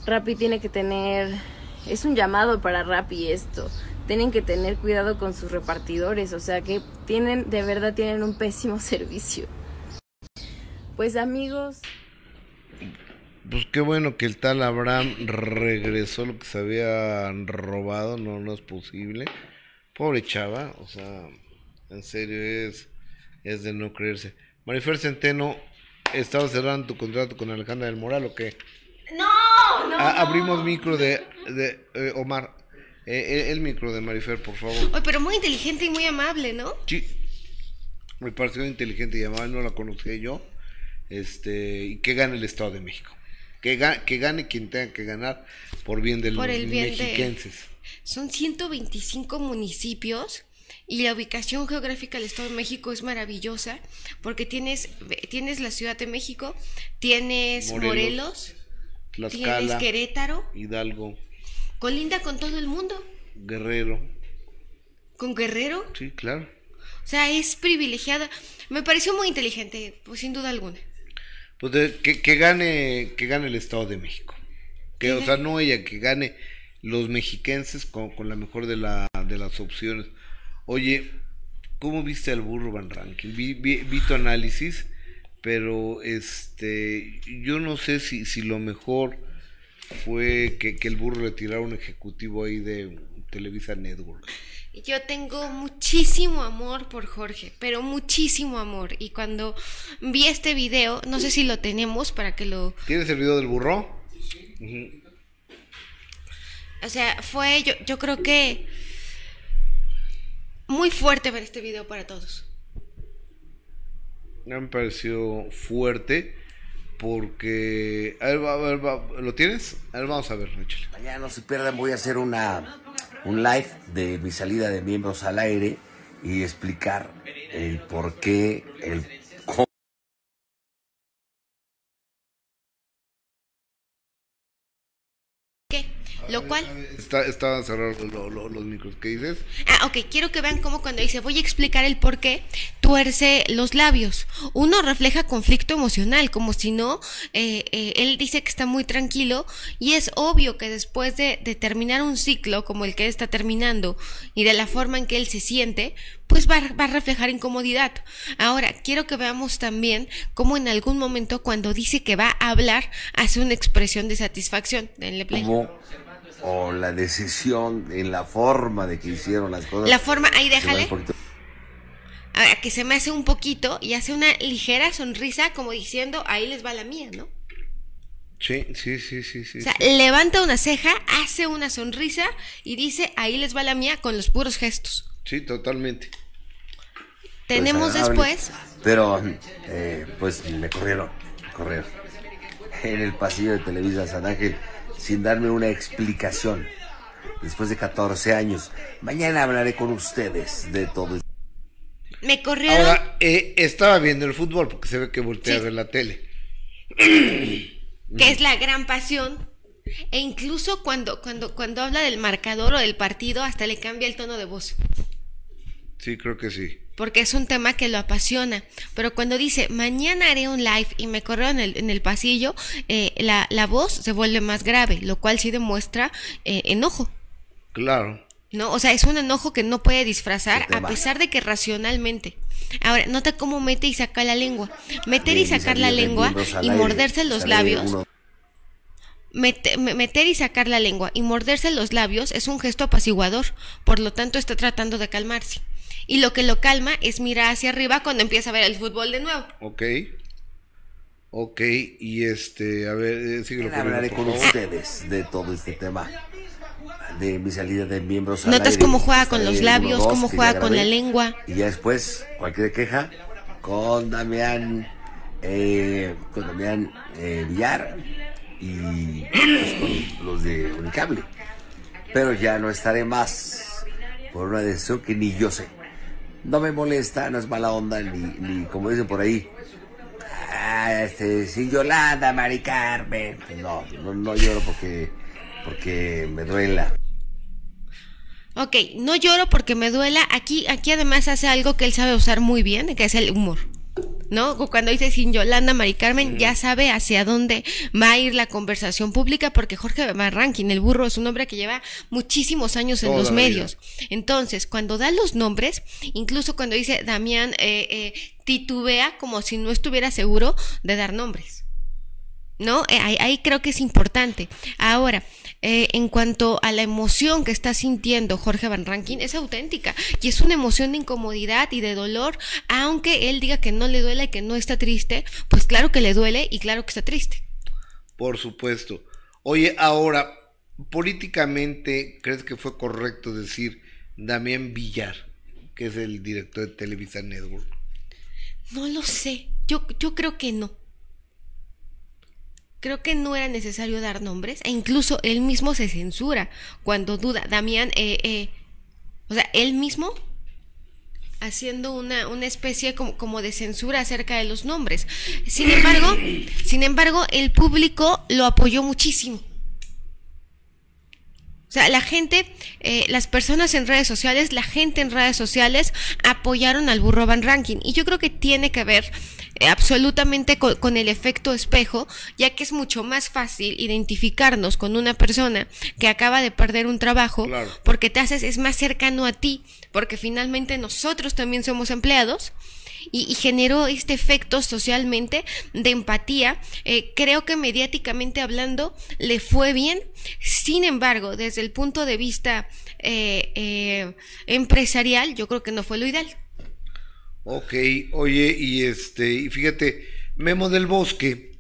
Rappi tiene que tener, es un llamado para Rappi esto, tienen que tener cuidado con sus repartidores, o sea que tienen, de verdad tienen un pésimo servicio. Pues amigos, Pues qué bueno que el tal Abraham regresó lo que se había robado, no, no es posible. Pobre chava, o sea, en serio es, es de no creerse. Marifer Centeno, ¿estabas cerrando tu contrato con Alejandra del Moral o qué? No, no. Ah, abrimos micro de, de eh, Omar. Eh, eh, el micro de Marifer, por favor. Ay, pero muy inteligente y muy amable, ¿no? Sí. Me pareció inteligente y amable, no la conocía yo. Este, y que gane el Estado de México. Que, ga- que gane quien tenga que ganar por bien de los Por el bien de- mexiquenses. Son 125 municipios y la ubicación geográfica del Estado de México es maravillosa porque tienes, tienes la Ciudad de México, tienes Morelos, Morelos, tienes Querétaro, Hidalgo, colinda con todo el mundo, Guerrero. con Guerrero, Sí, claro. o sea, es privilegiada. Me pareció muy inteligente, pues sin duda alguna. Pues de- que, que gane que gane el Estado de México. Que, o sea, no ella, que gane los mexiquenses con, con la mejor de, la, de las opciones. Oye, ¿cómo viste al burro Van Ranking? Vi, vi, vi tu análisis, pero este yo no sé si, si lo mejor fue que, que el burro le tirara un ejecutivo ahí de Televisa Network. Yo tengo muchísimo amor por Jorge, pero muchísimo amor. Y cuando vi este video, no sé si lo tenemos para que lo... ¿Tienes el video del burro? Ujú. O sea, fue, yo, yo creo que muy fuerte ver este video para todos. Me pareció fuerte porque... A ver, va- a ver, va- ¿lo tienes? A ver, vamos a ver, échale. Mañana no se pierdan, voy a hacer una un live de mi salida de miembros al aire y explicar el por qué, el Lo cual... Está, lo- lo- los micros. ¿Qué dices? Ah, ok, quiero que vean cómo cuando dice voy a explicar el por qué tuerce los labios. Uno refleja conflicto emocional, como si no, eh, eh, él dice que está muy tranquilo y es obvio que después de, de terminar un ciclo como el que él está terminando y de la forma en que él se siente, pues va, a- va a reflejar incomodidad. Ahora, quiero que veamos también cómo en algún momento cuando dice que va a hablar, hace una expresión de satisfacción. Denle play. O la decisión en la forma de que hicieron las cosas. La forma, ahí déjale. Ahora, que se me hace un poquito y hace una ligera sonrisa como diciendo, ahí les va la mía, ¿no? Sí, sí, sí, sí, sí. O sea, sí. levanta una ceja, hace una sonrisa y dice, ahí les va la mía con los puros gestos. Sí, totalmente. Tenemos pues, agradable. después, Pero, eh, pues me corrieron, me corrieron. En el pasillo de Televisa San Ángel, sin darme una explicación. Después de 14 años. Mañana hablaré con ustedes de todo esto. me corrieron, Ahora, eh, estaba viendo el fútbol porque se ve que voltea Sí. a ver la tele. que es la gran pasión. E incluso cuando, cuando, cuando habla del marcador o del partido, hasta le cambia el tono de voz. Sí, creo que sí. porque es un tema que lo apasiona. Pero cuando dice, mañana haré un live y me correo en el, en el pasillo, eh, la, la voz se vuelve más grave, lo cual sí demuestra eh, enojo. Claro. ¿No? O sea, es un enojo que no puede disfrazar a pesar de que racionalmente. Ahora, nota cómo mete y saca la lengua. Meter y sacar la lengua y morderse los labios. uno- Mete- me- meter y sacar la lengua y morderse los labios es un gesto apaciguador, por lo tanto está tratando de calmarse. Y lo que lo calma es mirar hacia arriba cuando empieza a ver el fútbol de nuevo. Ok. Ok, y este, a ver, eh, síguelo hablaré con ustedes de todo este tema. De mi salida de miembros al Notas aire. cómo juega con los labios, dos, cómo juega con la lengua. Y ya después, cualquier queja, con Damián, eh, con Damián eh, Villar y pues, con los de Unicable. Pero ya no estaré más por una decisión que ni yo sé. No me molesta, no es mala onda, ni, ni como dicen por ahí. Ah, este, sin Yolanda, Mari Carmen. No, no, no lloro porque, porque me duela. Ok, no lloro porque me duela. Aquí, aquí además hace algo que él sabe usar muy bien, que es el humor. ¿No? Cuando dice sin Yolanda Mari Carmen, ya sabe hacia dónde va a ir la conversación pública, porque Jorge Rankin, el burro, es un hombre que lleva muchísimos años en Toda los medios. Entonces, cuando da los nombres, incluso cuando dice Damián, eh, eh, titubea como si no estuviera seguro de dar nombres. ¿No? Eh, ahí, ahí creo que es importante. Ahora, eh, en cuanto a la emoción que está sintiendo Jorge Van Rankin, es auténtica y es una emoción de incomodidad y de dolor, aunque él diga que no le duele y que no está triste, pues claro que le duele y claro que está triste. Por supuesto. Oye, ahora, políticamente, ¿crees que fue correcto decir Damián Villar, que es el director de Televisa Network? No lo sé, yo, yo creo que no. Creo que no era necesario dar nombres e incluso él mismo se censura cuando duda. Damián, eh, eh, o sea, él mismo haciendo una, una especie como, como, de censura acerca de los nombres. Sin embargo, sin embargo, el público lo apoyó muchísimo. O sea, la gente, eh, las personas en redes sociales, la gente en redes sociales apoyaron al burro Van Ranking. Y yo creo que tiene que ver eh, absolutamente con, con, el efecto espejo, ya que es mucho más fácil identificarnos con una persona que acaba de perder un trabajo, Claro. porque te haces, es más cercano a ti, porque finalmente nosotros también somos empleados. Y, y generó este efecto socialmente de empatía. Eh, creo que mediáticamente hablando le fue bien. Sin embargo, desde el punto de vista eh, eh, empresarial, yo creo que no fue lo ideal. Ok, oye, y este, y fíjate, Memo del Bosque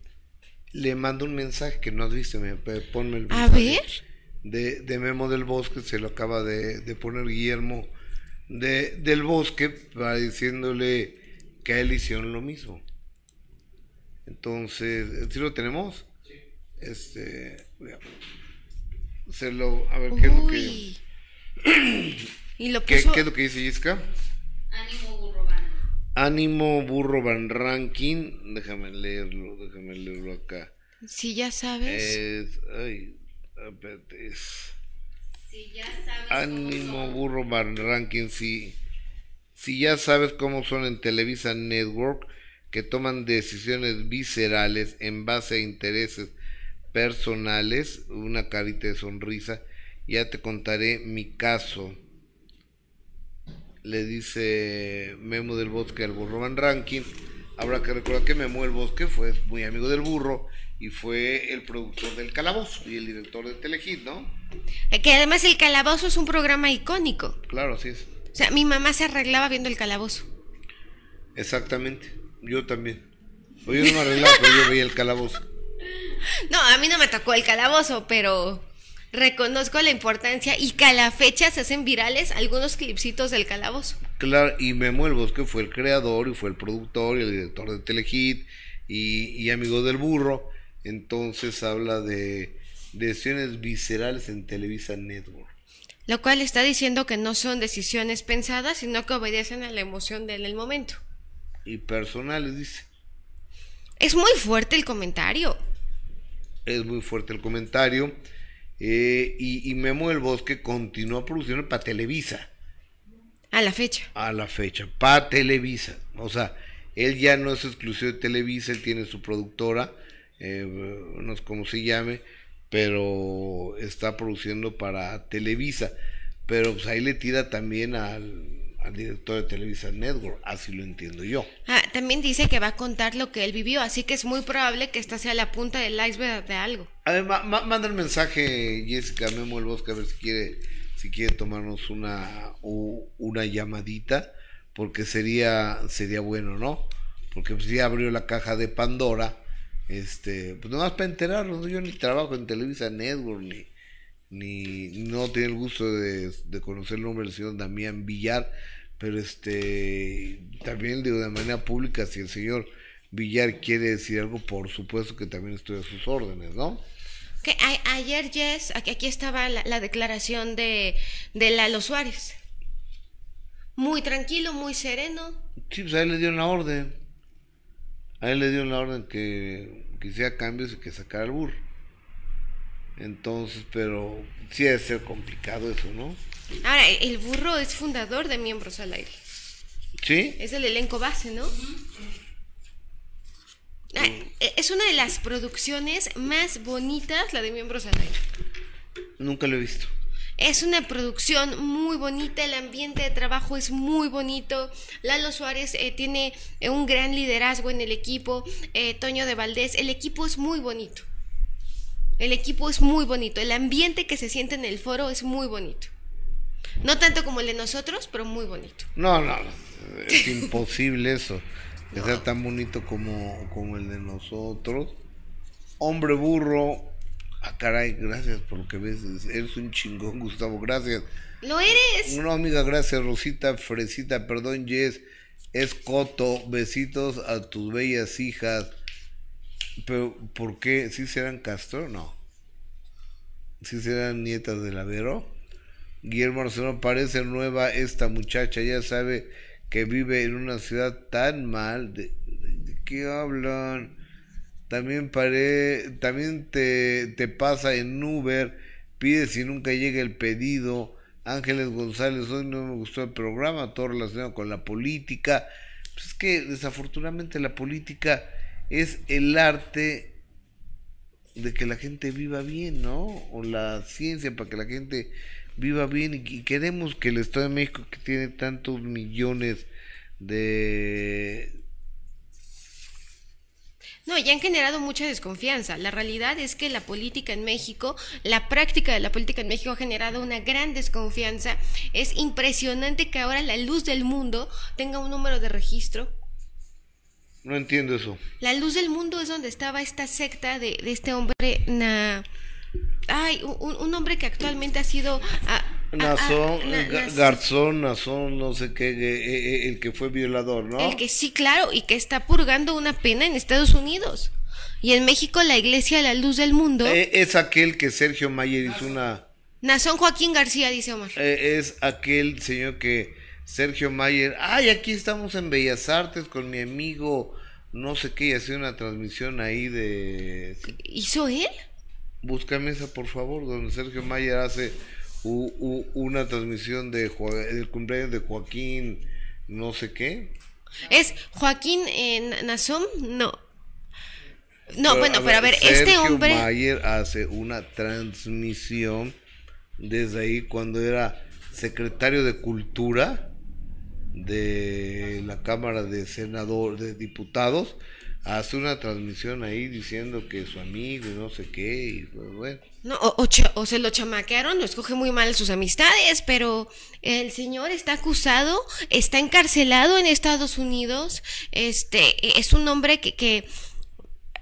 le mando un mensaje que no has visto, me, ponme el A mensaje ver. De, de Memo del Bosque, se lo acaba de, de poner Guillermo de, del Bosque, para diciéndole que a él hicieron lo mismo. Entonces, ¿sí lo tenemos? Este, vea, se lo, a ver, ¿qué es lo que, y lo qué, puso. qué es lo que dice Jessica? Ánimo burro van. Ánimo Burro Van Ranking, déjame leerlo, déjame leerlo acá. Si ya sabes. Es, ay, espérate, es Si ya sabes Ánimo Burro Van Ranking, sí. Si ya sabes cómo son en Televisa Network, que toman decisiones viscerales en base a intereses personales, una carita de sonrisa, ya te contaré mi caso. Le dice Memo del Bosque al burro Van Ranking. Habrá que recordar que Memo del Bosque fue muy amigo del burro y fue el productor del Calabozo y el director de Telehit, ¿no? Que además el calabozo es un programa icónico. Claro, así es. O sea, mi mamá se arreglaba viendo el calabozo. Exactamente. Yo también. O yo no me arreglaba, pero yo veía el calabozo. No, a mí no me tocó el calabozo, pero reconozco la importancia y que a la fecha se hacen virales algunos clipsitos del calabozo. Claro, y Memo del Bosque fue el creador y fue el productor y el director de Telehit y, y amigo del burro. Entonces habla de decisiones viscerales en Televisa Network. Lo cual está diciendo que no son decisiones pensadas, sino que obedecen a la emoción del el momento. Y personales, dice. Es muy fuerte el comentario. Es muy fuerte el comentario. Eh, y, y Memo del Bosque continúa produciendo para Televisa. A la fecha. a la fecha, para Televisa. O sea, él ya no es exclusivo de Televisa, él tiene su productora, eh, no sé cómo se llame, pero está produciendo para Televisa. Pero pues ahí le tira también al, al director de Televisa Network, así lo entiendo yo. Ah, también dice que va a contar lo que él vivió, así que es muy probable que esta sea la punta del iceberg de algo. Además, ma- manda el mensaje Jessica Memo el Bosque a ver si quiere, si quiere tomarnos una, una llamadita, porque sería, sería bueno, ¿no? Porque pues ya abrió la caja de Pandora, este, pues nomás para enterarnos, ¿no? yo ni trabajo en Televisa Network, ni, ni no tengo el gusto de, de conocer el nombre del señor Damián Villar, pero este, también digo de manera pública, si el señor Villar quiere decir algo, por supuesto que también estoy a sus órdenes, ¿no? Que a- ayer, Jess, aquí, aquí estaba la, la declaración de, de Lalo Suárez. Muy tranquilo, muy sereno. Sí, pues a él le dieron la orden. A él le dieron la orden que, que hiciera cambios y que sacara el burro. Entonces, pero sí debe ser complicado eso, ¿no? Ahora, el burro es fundador de Miembros al Aire. ¿Sí? Es el elenco base, ¿no? eh, es una de las producciones más bonitas, la de Miembros al Aire. Nunca lo he visto. Es una producción muy bonita, el ambiente de trabajo es muy bonito. Lalo Suárez eh, tiene eh, un gran liderazgo en el equipo, eh, Toño de Valdés, el equipo es muy bonito. El equipo es muy bonito, el ambiente que se siente en el foro es muy bonito. No tanto como el de nosotros, pero muy bonito. No, no, es imposible eso. Que sea tan bonito como, como el de nosotros. Hombre burro. Ah, caray, gracias por lo que ves. Eres un chingón, Gustavo, gracias. ¿Lo eres? No, amiga, gracias, Rosita, Fresita, perdón, Jess. Es Coto, besitos a tus bellas hijas. Pero, ¿por qué? ¿Sí serán Castro? No. ¿Sí serán nietas de Lavero? Guillermo Arcelor, parece nueva esta muchacha, ya sabe que vive en una ciudad tan mal. ¿De, de- de qué hablan? También pare, también te, te pasa en Uber, pides y nunca llega el pedido. Ángeles González, hoy no me gustó el programa, todo relacionado con la política. Pues es que desafortunadamente la política es el arte de que la gente viva bien, ¿no? O la ciencia para que la gente viva bien y queremos que el Estado de México que tiene tantos millones de No, ya han generado mucha desconfianza. La realidad es que la política en México, la práctica de la política en México ha generado una gran desconfianza. Es impresionante que ahora la luz del mundo tenga un número de registro. no entiendo eso. La luz del mundo es donde estaba esta secta de, de este hombre, na- ay, un, un hombre que actualmente ha sido... ah, Nazón, ah, na- Ga- Naz- Garzón, Nazón, no sé qué, eh, eh, el que fue violador, ¿no? El que sí, claro, y que está purgando una pena en Estados Unidos. Y en México la Iglesia La Luz del Mundo, Eh, es aquel que Sergio Mayer hizo una... Nazón Joaquín García, dice Omar. eh, es aquel señor que Sergio Mayer... Ay, aquí estamos en Bellas Artes con mi amigo, no sé qué, y hacía una transmisión ahí de... ¿Hizo él? Búscame esa, por favor, donde Sergio Mayer hace u- u- una transmisión de del cumpleaños de Joaquín, no sé qué. ¿Es Joaquín eh, Na- Nazón? No. No, Pero, bueno, pero a ver, este hombre... Mayer hace una transmisión desde ahí cuando era secretario de Cultura de la Cámara de Senador de Diputados. Hace una transmisión ahí diciendo que su amigo y no sé qué. Y pues, bueno. No, o, o se lo chamaquearon, o escoge muy mal sus amistades, pero el señor está acusado, está encarcelado en Estados Unidos, este, es un hombre que, que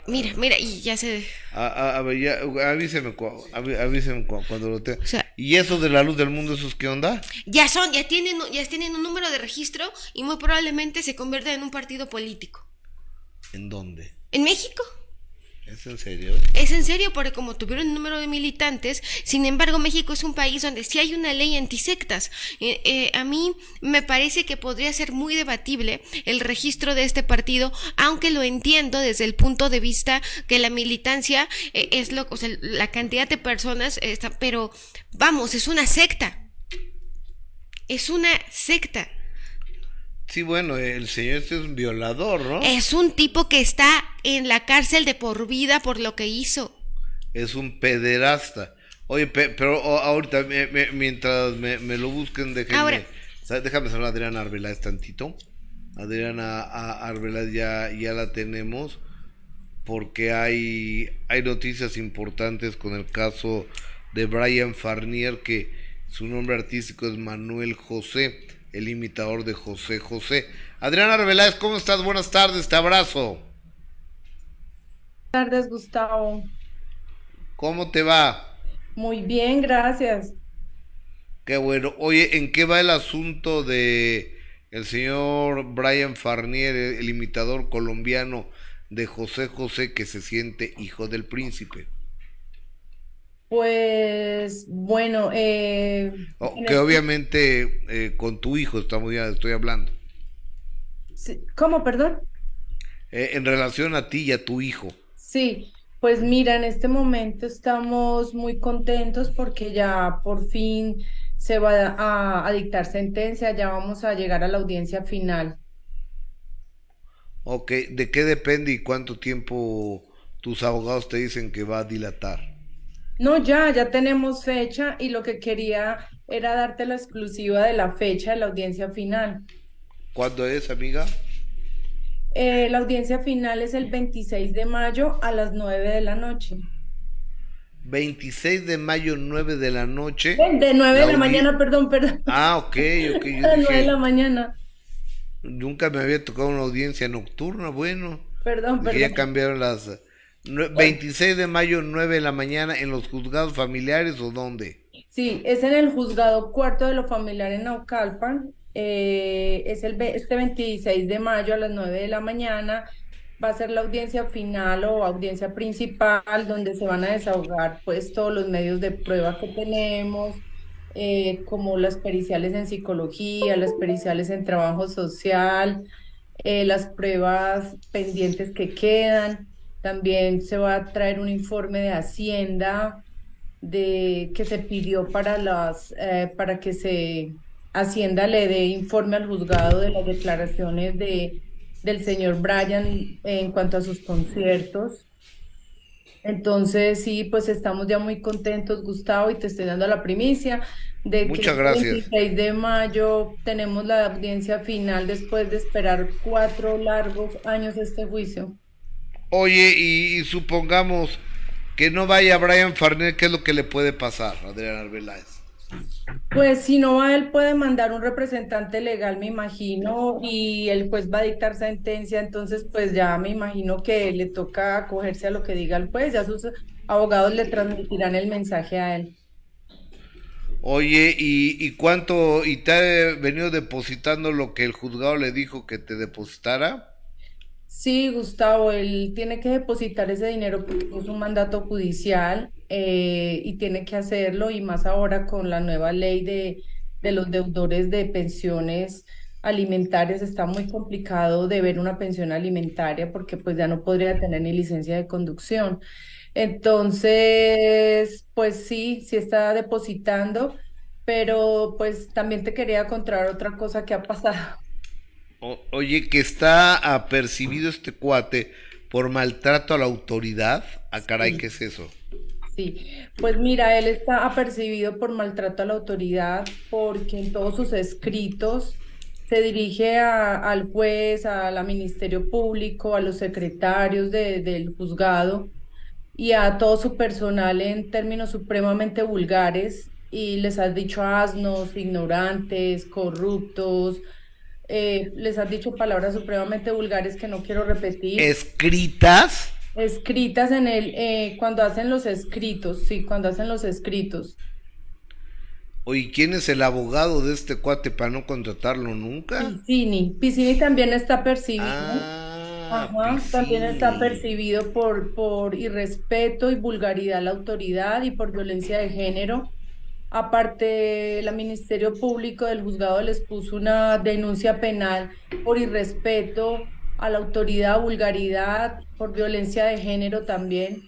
mira, mira, y ya se... A, a- a ver, ya, avíseme, avíseme cua- cuando lo tenga. O sea- ¿Y eso de la luz del mundo, esos qué onda? Ya son, ya tienen, ya tienen un número de registro y muy probablemente se convierta en un partido político. ¿En dónde? En México. ¿Es en serio? Es en serio, porque como tuvieron un número de militantes, sin embargo, México es un país donde sí hay una ley antisectas. Eh, eh, a mí me parece que podría ser muy debatible el registro de este partido, aunque lo entiendo desde el punto de vista que la militancia eh, es lo, o sea, la cantidad de personas, está, pero vamos, es una secta. Es una secta. Sí, bueno, el señor este es un violador, ¿no? Es un tipo que está en la cárcel de por vida por lo que hizo. es un pederasta. Oye, pe- pero ahorita, me- me- mientras me, me lo busquen, déjenme, Ahora. déjame saludar a Adriana Arbeláez tantito. Adriana a- Arbeláez ya, ya la tenemos porque hay, hay noticias importantes con el caso de Brian Farnier, que su nombre artístico es Manuel José, el imitador de José José. Adriana Arbeláez, ¿cómo estás? Buenas tardes, te abrazo. Buenas tardes, Gustavo. ¿Cómo te va? Muy bien, gracias. Qué bueno. Oye, ¿en qué va el asunto de el señor Brian Farnier, el, el imitador colombiano de José José que se siente hijo del príncipe? Pues bueno, eh, O- en que el- obviamente eh, con tu hijo estamos ya estoy hablando. sí, ¿cómo, perdón? Eh, en relación a ti y a tu hijo. Sí, pues mira, en este momento estamos muy contentos porque ya por fin se va a, a dictar sentencia, ya vamos a llegar a la audiencia final. Ok, ¿de qué depende y cuánto tiempo tus abogados te dicen que va a dilatar? No, ya, ya tenemos fecha y lo que quería era darte la exclusiva de la fecha de la audiencia final. ¿Cuándo es, amiga? Eh, la audiencia final es el 26 de mayo a las 9 de la noche. 26 de mayo, 9 de la noche. De 9 de la mañana, perdón, perdón. Ah, ok, ok. Yo A las 9 de la mañana. Nunca me había tocado una audiencia nocturna, bueno. Perdón, perdón. Ya cambiaron las... nue- 26 de mayo, 9 de la mañana, ¿en los juzgados familiares o dónde? Sí, es en el juzgado cuarto de lo familiar en Naucalpan. Eh, es el este 26 de mayo a las 9 de la mañana. Va a ser la audiencia final o audiencia principal donde se van a desahogar pues todos los medios de prueba que tenemos, eh, como las periciales en psicología, las periciales en trabajo social, eh, las pruebas pendientes que quedan. También se va a traer un informe de Hacienda de que se pidió para las eh, para que se Hacienda le dé informe al juzgado de las declaraciones de del señor Brian en cuanto a sus conciertos. Entonces, sí, pues estamos ya muy contentos, Gustavo, y te estoy dando la primicia de que el gracias. 26 de mayo tenemos la audiencia final después de esperar cuatro largos años este juicio. Oye, y, y supongamos que no vaya Brian Farnet, ¿qué es lo que le puede pasar a Adrián Arbeláez? Pues si no va, él puede mandar un representante legal, me imagino, y el juez va a dictar sentencia, entonces pues ya me imagino que le toca acogerse a lo que diga el juez, ya sus abogados le transmitirán el mensaje a él. Oye, ¿y, y cuánto, y te ha venido depositando lo que el juzgado le dijo que te depositara? Sí, Gustavo, él tiene que depositar ese dinero porque es un mandato judicial eh, y tiene que hacerlo y más ahora con la nueva ley de, de los deudores de pensiones alimentarias está muy complicado de ver una pensión alimentaria porque pues ya no podría tener ni licencia de conducción. Entonces, pues sí, sí está depositando, pero pues también te quería contar otra cosa que ha pasado. O- oye, que está apercibido este cuate por maltrato a la autoridad. Ah, caray, Sí. ¿qué es eso? Sí, pues mira, él está apercibido por maltrato a la autoridad porque en todos sus escritos se dirige a- al juez, al Ministerio Público, a los secretarios de- del juzgado y a todo su personal en términos supremamente vulgares y les has dicho asnos, ignorantes, corruptos, eh, les has dicho palabras supremamente vulgares que no quiero repetir ¿Escritas? escritas en el, eh, cuando hacen los escritos, sí, cuando hacen los escritos. Oye, ¿quién es el abogado de este cuate para no contratarlo nunca? Piscini, Piscini también está percibido, Ah, ajá, también está percibido por, por irrespeto y vulgaridad a la autoridad y por violencia de género. Aparte, el Ministerio Público del Juzgado les puso una denuncia penal por irrespeto a la autoridad, vulgaridad, por violencia de género también.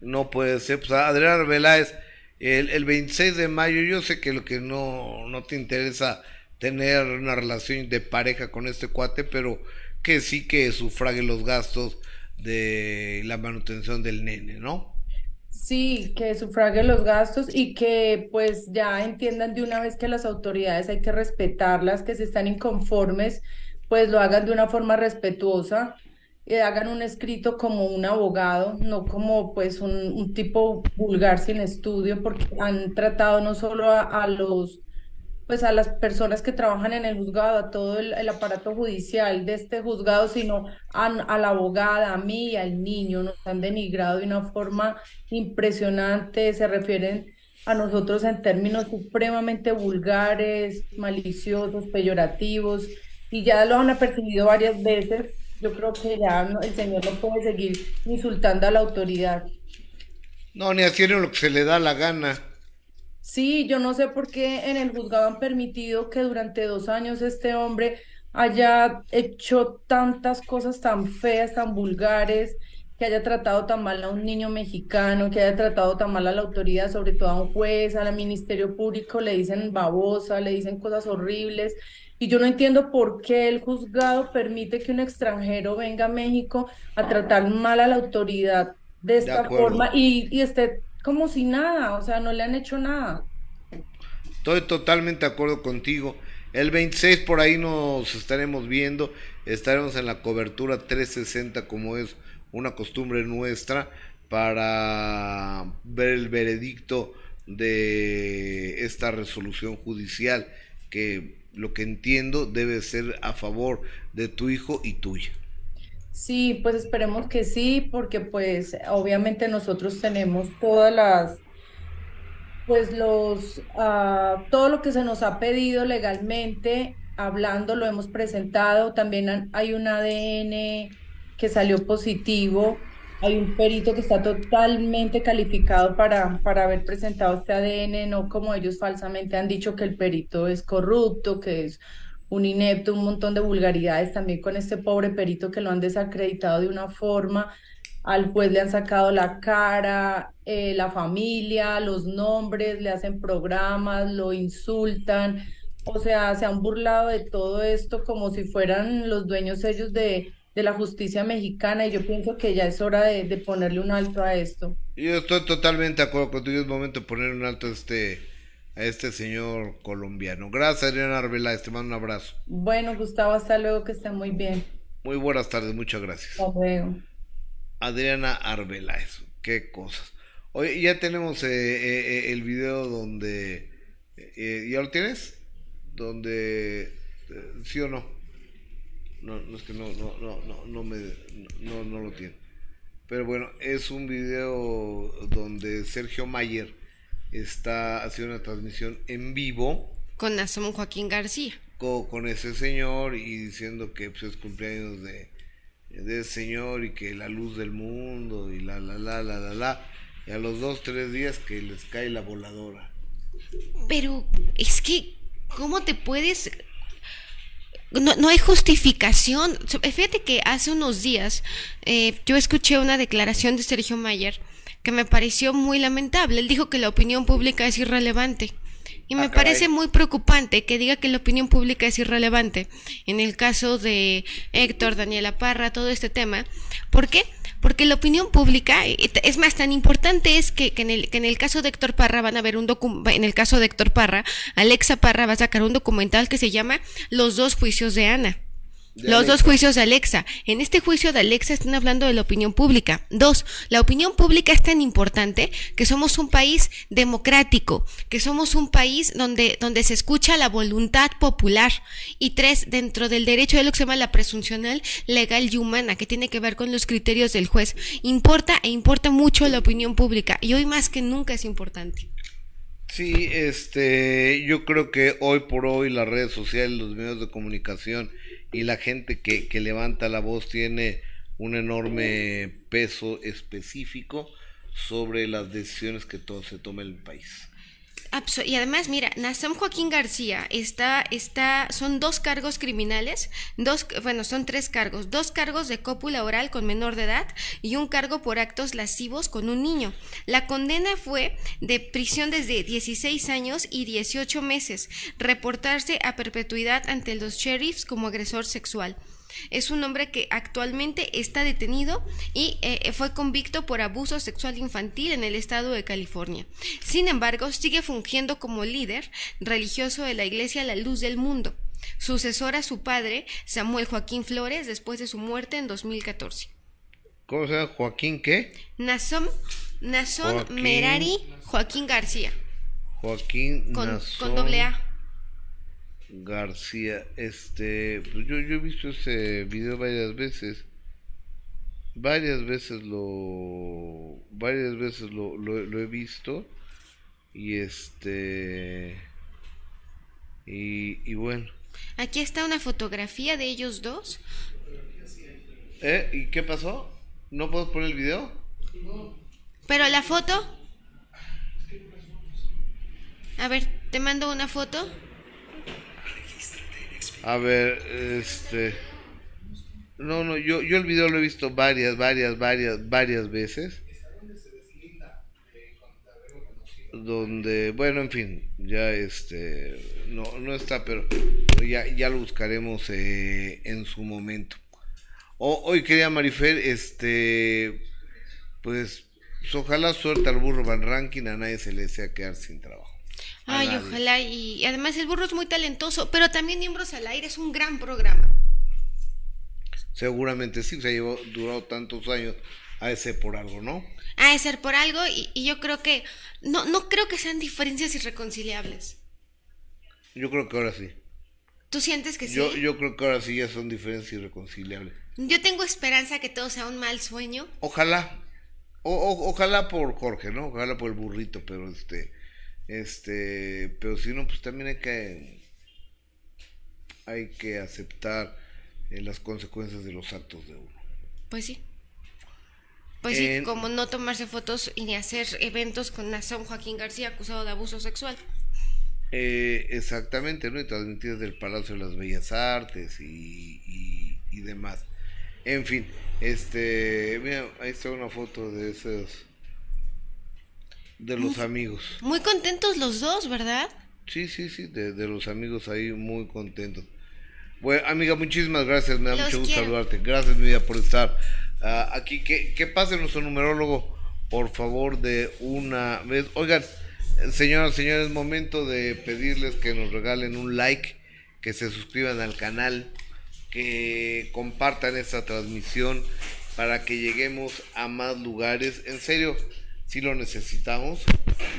No puede ser. Pues Adrián Arbeláez, el, el 26 de mayo, yo sé que lo que no, no te interesa tener una relación de pareja con este cuate, pero que sí que sufrague los gastos de la manutención del nene, ¿no? Sí, que sufrague los gastos y que pues ya entiendan de una vez que las autoridades hay que respetarlas, que si están inconformes, pues lo hagan de una forma respetuosa, eh, hagan un escrito como un abogado, no como pues un, un tipo vulgar sin estudio, porque han tratado no solo a los pues a las personas que trabajan en el juzgado, a todo el, aparato judicial de este juzgado, sino a, a la abogada, a mí y al niño, nos han denigrado de una forma impresionante, se refieren a nosotros en términos supremamente vulgares, maliciosos, peyorativos, y ya lo han apercibido varias veces. Yo creo que ya no- el señor no puede seguir insultando a la autoridad. No, ni haciendo lo que se le da la gana. Sí, yo no sé por qué en el juzgado han permitido que durante dos años este hombre haya hecho tantas cosas tan feas, tan vulgares, que haya tratado tan mal a un niño mexicano, que haya tratado tan mal a la autoridad, sobre todo a un juez, al Ministerio Público, le dicen babosa, le dicen cosas horribles. Y yo no entiendo por qué el juzgado permite que un extranjero venga a México a tratar mal a la autoridad de esta forma y, y esté como si nada, o sea, no le han hecho nada. Estoy totalmente de acuerdo contigo. El 26 por ahí nos estaremos viendo. Estaremos en la cobertura 360 como es una costumbre nuestra para ver el veredicto de esta resolución judicial que lo que entiendo debe ser a favor de tu hijo y tuya. Sí, pues esperemos que sí, porque pues obviamente nosotros tenemos todas las, pues los, ah, todo lo que se nos ha pedido legalmente, hablando, lo hemos presentado. También hay un ADN que salió positivo. Hay un perito que está totalmente calificado para, para haber presentado este ADN, no como ellos falsamente han dicho que el perito es corrupto, que es un inepto, un montón de vulgaridades también con este pobre perito que lo han desacreditado de una forma. Al juez le han sacado la cara, eh, la familia, los nombres, le hacen programas, lo insultan. O sea, se han burlado de todo esto como si fueran los dueños ellos de, de la justicia mexicana y yo pienso que ya es hora de, de ponerle un alto a esto. Yo estoy totalmente de acuerdo contigo. Es momento de poner un alto a este, a este señor colombiano. Gracias, Adriana Arbeláez. Te mando un abrazo. Bueno, Gustavo, hasta luego, que esté muy bien. Muy buenas tardes, muchas gracias. Hasta luego. Adriana Arbeláez, qué cosas. Oye, ya tenemos eh, eh, eh, el video donde... eh, ¿Ya lo tienes? Donde... ¿Sí o no? No, no es que no, no, no, no, no me... No, no lo tiene. Pero bueno, es un video donde Sergio Mayer está haciendo una transmisión en vivo Con Nasom Joaquín García. co- con ese señor y diciendo que pues, es cumpleaños de, de ese señor y que la luz del mundo y la la la la la la y a los dos tres días que les cae la voladora Pero es que, ¿cómo te puedes...? No, no hay justificación. Fíjate que hace unos días eh, yo escuché una declaración de Sergio Mayer que me pareció muy lamentable. Él dijo que la opinión pública es irrelevante. Y me Ah, parece muy preocupante que diga que la opinión pública es irrelevante. En el caso de Héctor, Daniela Parra, todo este tema. ¿Por qué? Porque la opinión pública, eh, es más, tan importante es que, que en, el, que en el caso de Héctor Parra van a ver un docu- en el caso de Héctor Parra, Alexa Parra va a sacar un documental que se llama Los dos juicios de Ana. De Los Alexa. dos juicios de Alexa. En este juicio de Alexa están hablando de la opinión pública. Dos, la opinión pública es tan importante que somos un país democrático, que somos un país donde, donde se escucha la voluntad popular. Y tres, dentro del derecho de lo que se llama la presuncional legal y humana, que tiene que ver con los criterios del juez. Importa e importa mucho la opinión pública. Y hoy más que nunca es importante. sí este yo creo que hoy por hoy las redes sociales los medios de comunicación y la gente que, que levanta la voz tiene un enorme peso específico sobre las decisiones que todo se toma en el país Y además, mira, Nazam Joaquín García está, está, son dos cargos criminales, dos, bueno, son tres cargos, dos cargos de cópula oral con menor de edad y un cargo por actos lascivos con un niño. La condena fue de prisión desde 16 años y 18 meses, reportarse a perpetuidad ante los sheriffs como agresor sexual. Es un hombre que actualmente está detenido y eh, fue convicto por abuso sexual infantil en el estado de California. Sin embargo, sigue fungiendo como líder religioso de la Iglesia La Luz del Mundo. Sucesor a su padre, Samuel Joaquín Flores, después de su muerte en 2014. ¿cómo se llama? Joaquín qué? Nasom, Nason Joaquín. Merari Joaquín García, Joaquín con, Nazón con doble A. García, este, pues yo, yo he visto ese video varias veces, varias veces lo, varias veces lo, lo, lo he visto y este, y, y bueno, Aquí está una fotografía de ellos dos. ¿eh? ¿Y qué pasó? ¿No puedo poner el video? Pero la foto. A ver, te mando una foto. A ver, este, no, no, yo, yo el video lo he visto varias, varias, varias, varias veces. donde, bueno, en fin, ya este, no, no está, pero ya, ya lo buscaremos eh, en su momento. hoy quería Marifer, este, pues, ojalá suerte al burro Van Ranking, a nadie se le desea quedar sin trabajo. Ay, ojalá, y además el burro es muy talentoso, pero también Miembros al Aire es un gran programa. Seguramente sí, se ha llevado, durado tantos años, a ese por algo, ¿no? A ser por algo, y, yo creo que, no, no creo que sean diferencias irreconciliables. Yo creo que ahora sí. ¿Tú sientes que sí? Yo, yo creo que ahora sí ya son diferencias irreconciliables. Yo tengo esperanza que todo sea un mal sueño. Ojalá. O, ojalá por Jorge, ¿no? Ojalá por el burrito, pero este, este, pero si no, pues también hay que, hay que aceptar eh, las consecuencias de los actos de uno. Pues sí. Pues sí, como no tomarse fotos y ni hacer eventos con Nazón Joaquín García acusado de abuso sexual. Eh, exactamente, ¿no? Y transmitidas del Palacio de las Bellas Artes y, y, demás. En fin, este, mira, ahí está una foto de esos, de los amigos. Muy contentos los dos, ¿verdad? Sí, sí, sí, de, de los amigos ahí muy contentos. Bueno, amiga, muchísimas gracias, me da mucho gusto saludarte. Gracias, mi vida, por estar uh, aquí. Que, que pase nuestro numerólogo, por favor, de una vez. Oigan, señoras, señores, es momento de pedirles que nos regalen un like, que se suscriban al canal, que compartan esta transmisión para que lleguemos a más lugares. En serio, si lo necesitamos,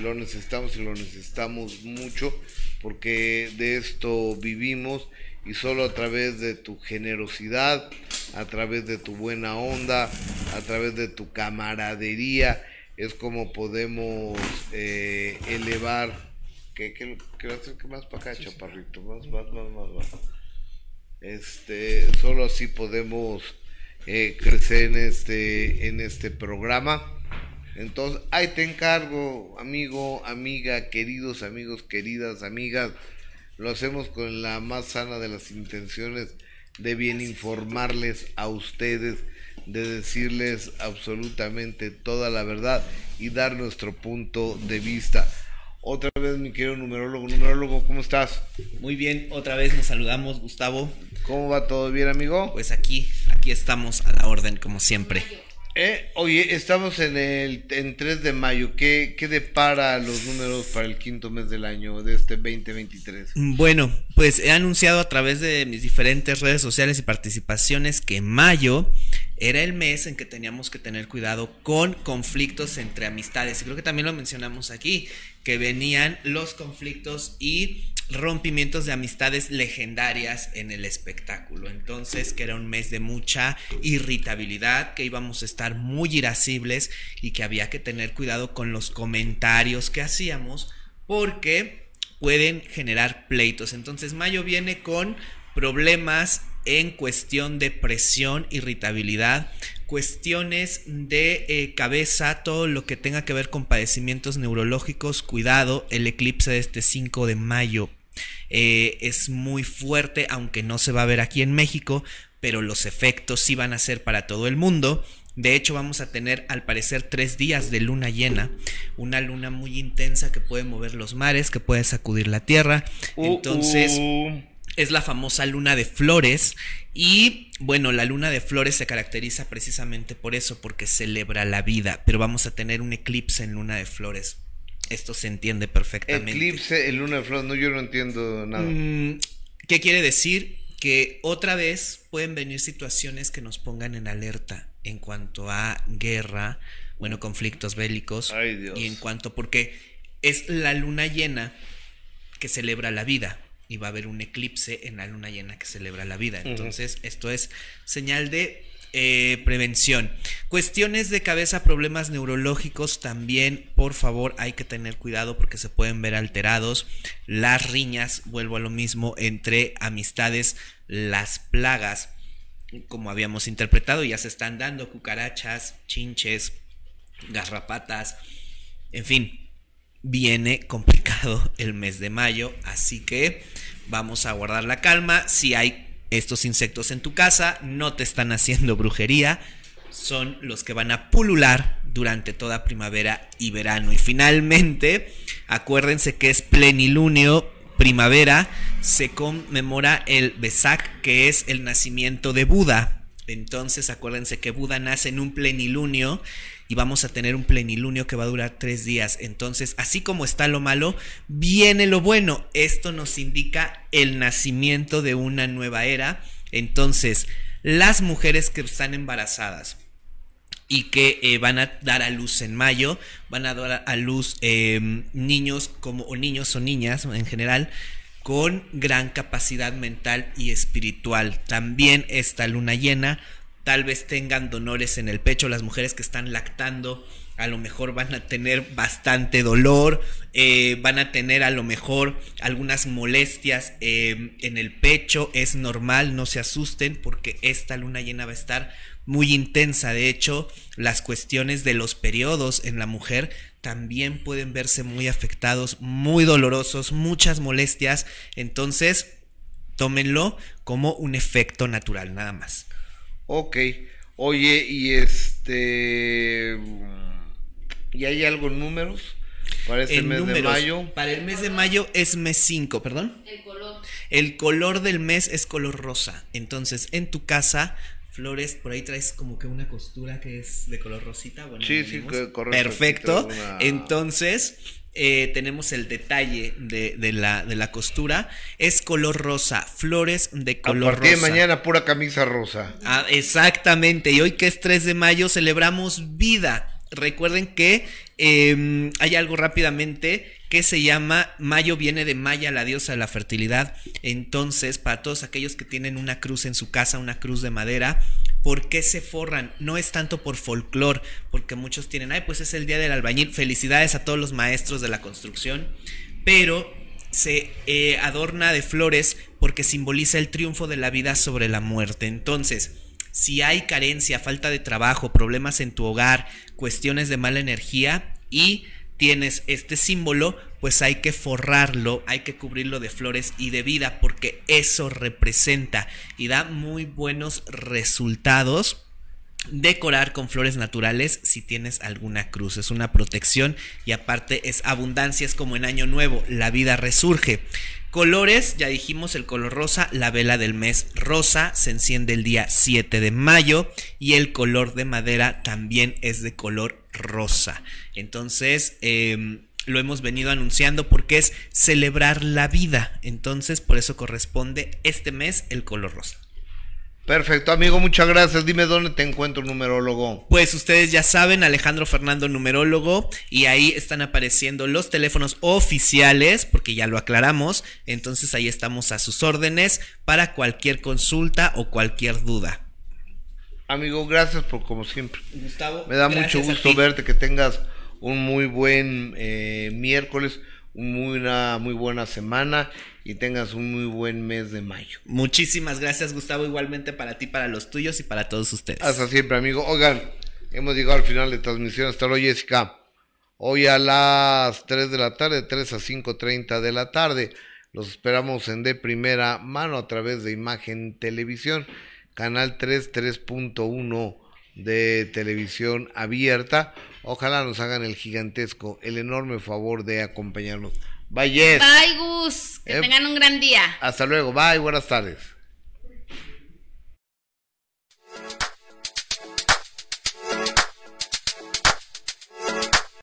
lo necesitamos y lo necesitamos mucho, porque de esto vivimos y solo a través de tu generosidad, a través de tu buena onda, a través de tu camaradería, es como podemos eh, elevar. ¿Qué, qué, qué, más para acá, chaparrito? Más, más, más, más, más. Este, solo así podemos eh, crecer en este, en este programa. Entonces, ahí te encargo, amigo, amiga, queridos amigos, queridas amigas lo hacemos con la más sana de las intenciones de bien informarles a ustedes, de decirles absolutamente toda la verdad y dar nuestro punto de vista. Otra vez, mi querido numerólogo, numerólogo, ¿cómo estás? Muy bien, otra vez nos saludamos, Gustavo. ¿Cómo va todo bien, amigo? Pues aquí, aquí estamos a la orden, como siempre. Eh, oye, estamos en el en 3 de mayo. ¿Qué, ¿Qué depara los números para el quinto mes del año de este 2023? Bueno, pues he anunciado a través de mis diferentes redes sociales y participaciones que mayo era el mes en que teníamos que tener cuidado con conflictos entre amistades. Y creo que también lo mencionamos aquí, que venían los conflictos y rompimientos de amistades legendarias en el espectáculo. Entonces, que era un mes de mucha irritabilidad, que íbamos a estar muy irascibles y que había que tener cuidado con los comentarios que hacíamos porque pueden generar pleitos. Entonces, mayo viene con problemas en cuestión de presión, irritabilidad, cuestiones de eh, cabeza, todo lo que tenga que ver con padecimientos neurológicos, cuidado, el eclipse de este 5 de mayo eh, es muy fuerte, aunque no se va a ver aquí en México, pero los efectos sí van a ser para todo el mundo. De hecho, vamos a tener al parecer tres días de luna llena, una luna muy intensa que puede mover los mares, que puede sacudir la tierra. Uh, Entonces, uh. Es la famosa luna de flores. Y bueno, la luna de flores se caracteriza precisamente por eso, porque celebra la vida. Pero vamos a tener un eclipse en luna de flores esto se entiende perfectamente. Eclipse en luna de flores, no, yo no entiendo nada. Mm, ¿Qué quiere decir? Que otra vez pueden venir situaciones que nos pongan en alerta en cuanto a guerra, bueno, conflictos bélicos. Ay, Dios. Y en cuanto, porque es la luna llena que celebra la vida y va a haber un eclipse en la luna llena que celebra la vida. Entonces, esto es señal de eh, prevención. Cuestiones de cabeza, problemas neurológicos también, por favor, hay que tener cuidado porque se pueden ver alterados. Las riñas, vuelvo a lo mismo, entre amistades, las plagas, como habíamos interpretado, ya se están dando cucarachas, chinches, garrapatas, en fin, viene complicado el mes de mayo, así que vamos a guardar la calma. Si hay estos insectos en tu casa no te están haciendo brujería, son los que van a pulular durante toda primavera y verano. Y finalmente, acuérdense que es plenilunio primavera, se conmemora el Besak, que es el nacimiento de Buda. Entonces, acuérdense que Buda nace en un plenilunio y vamos a tener un plenilunio que va a durar tres días. Entonces, así como está lo malo, viene lo bueno. Esto nos indica el nacimiento de una nueva era. Entonces, las mujeres que están embarazadas, y que eh, van a dar a luz en mayo, van a dar a luz em, niños como o niños o niñas en general con gran capacidad mental y espiritual. También esta luna llena, tal vez tengan dolores en el pecho, las mujeres que están lactando a lo mejor van a tener bastante dolor, eh, van a tener a lo mejor algunas molestias em, en el pecho, es normal, no se asusten porque esta luna llena va a estar muy intensa. De hecho, las cuestiones de los periodos en la mujer también pueden verse muy afectados, muy dolorosos, muchas molestias. Entonces, tómenlo como un efecto natural, nada más. Ok. Oye, y este... ¿Y hay algo en números? Para este mes de mayo. Para el mes de mayo es mes 5, perdón. El color. El color del mes es color rosa. Entonces, en tu casa Flores, por ahí traes como que una costura que es de color rosita. Bueno, sí, sí, correcto. Perfecto. Entonces, eh, tenemos el detalle de, la, de la costura. Es color rosa, flores de color A partir rosa. de mañana, pura camisa rosa. Ah, exactamente. Y hoy que es 3 de mayo, celebramos vida. Recuerden que em, hay algo rápidamente que se llama Mayo viene de Maya, la diosa de la fertilidad. Entonces, para todos aquellos que tienen una cruz en su casa, una cruz de madera, ¿por qué se forran? No es tanto por folclore, porque muchos tienen, ay, pues es el día del albañil. Felicidades a todos los maestros de la construcción, pero se eh, adorna de flores porque simboliza el triunfo de la vida sobre la muerte. Entonces, si hay carencia, falta de trabajo, problemas en tu hogar, cuestiones de mala energía y tienes este símbolo, pues hay que forrarlo, hay que cubrirlo de flores y de vida, porque eso representa y da muy buenos resultados. Decorar con flores naturales si tienes alguna cruz, es una protección y aparte es abundancia, es como en año nuevo, la vida resurge. Colores, ya dijimos el color rosa, la vela del mes rosa se enciende el día 7 de mayo y el color de madera también es de color rosa. Entonces, em, lo hemos venido anunciando porque es celebrar la vida. Entonces, por eso corresponde este mes el color rosa. Perfecto, amigo, muchas gracias. Dime dónde te encuentro, numerólogo. Pues ustedes ya saben, Alejandro Fernando, numerólogo, y ahí están apareciendo los teléfonos oficiales, porque ya lo aclaramos. Entonces ahí estamos a sus órdenes para cualquier consulta o cualquier duda. Amigo, gracias por como siempre. Gustavo, me da mucho gusto verte, que tengas un muy buen eh, miércoles, una muy buena semana y tengas un muy buen mes de mayo. Muchísimas gracias, Gustavo, igualmente para ti, para los tuyos y para todos ustedes. Hasta siempre, amigo. Oigan, hemos llegado al final de transmisión. Hasta luego, Jessica. Hoy a las 3 de la tarde, 3 a 5.30 de la tarde. Los esperamos en de primera mano a través de Imagen Televisión, canal 3, 3.1 de televisión abierta. Ojalá nos hagan el gigantesco, el enorme favor de acompañarnos. Bye, Jess. Bye, Gus. Que Eh, tengan un gran día. Hasta luego. Bye. Buenas tardes.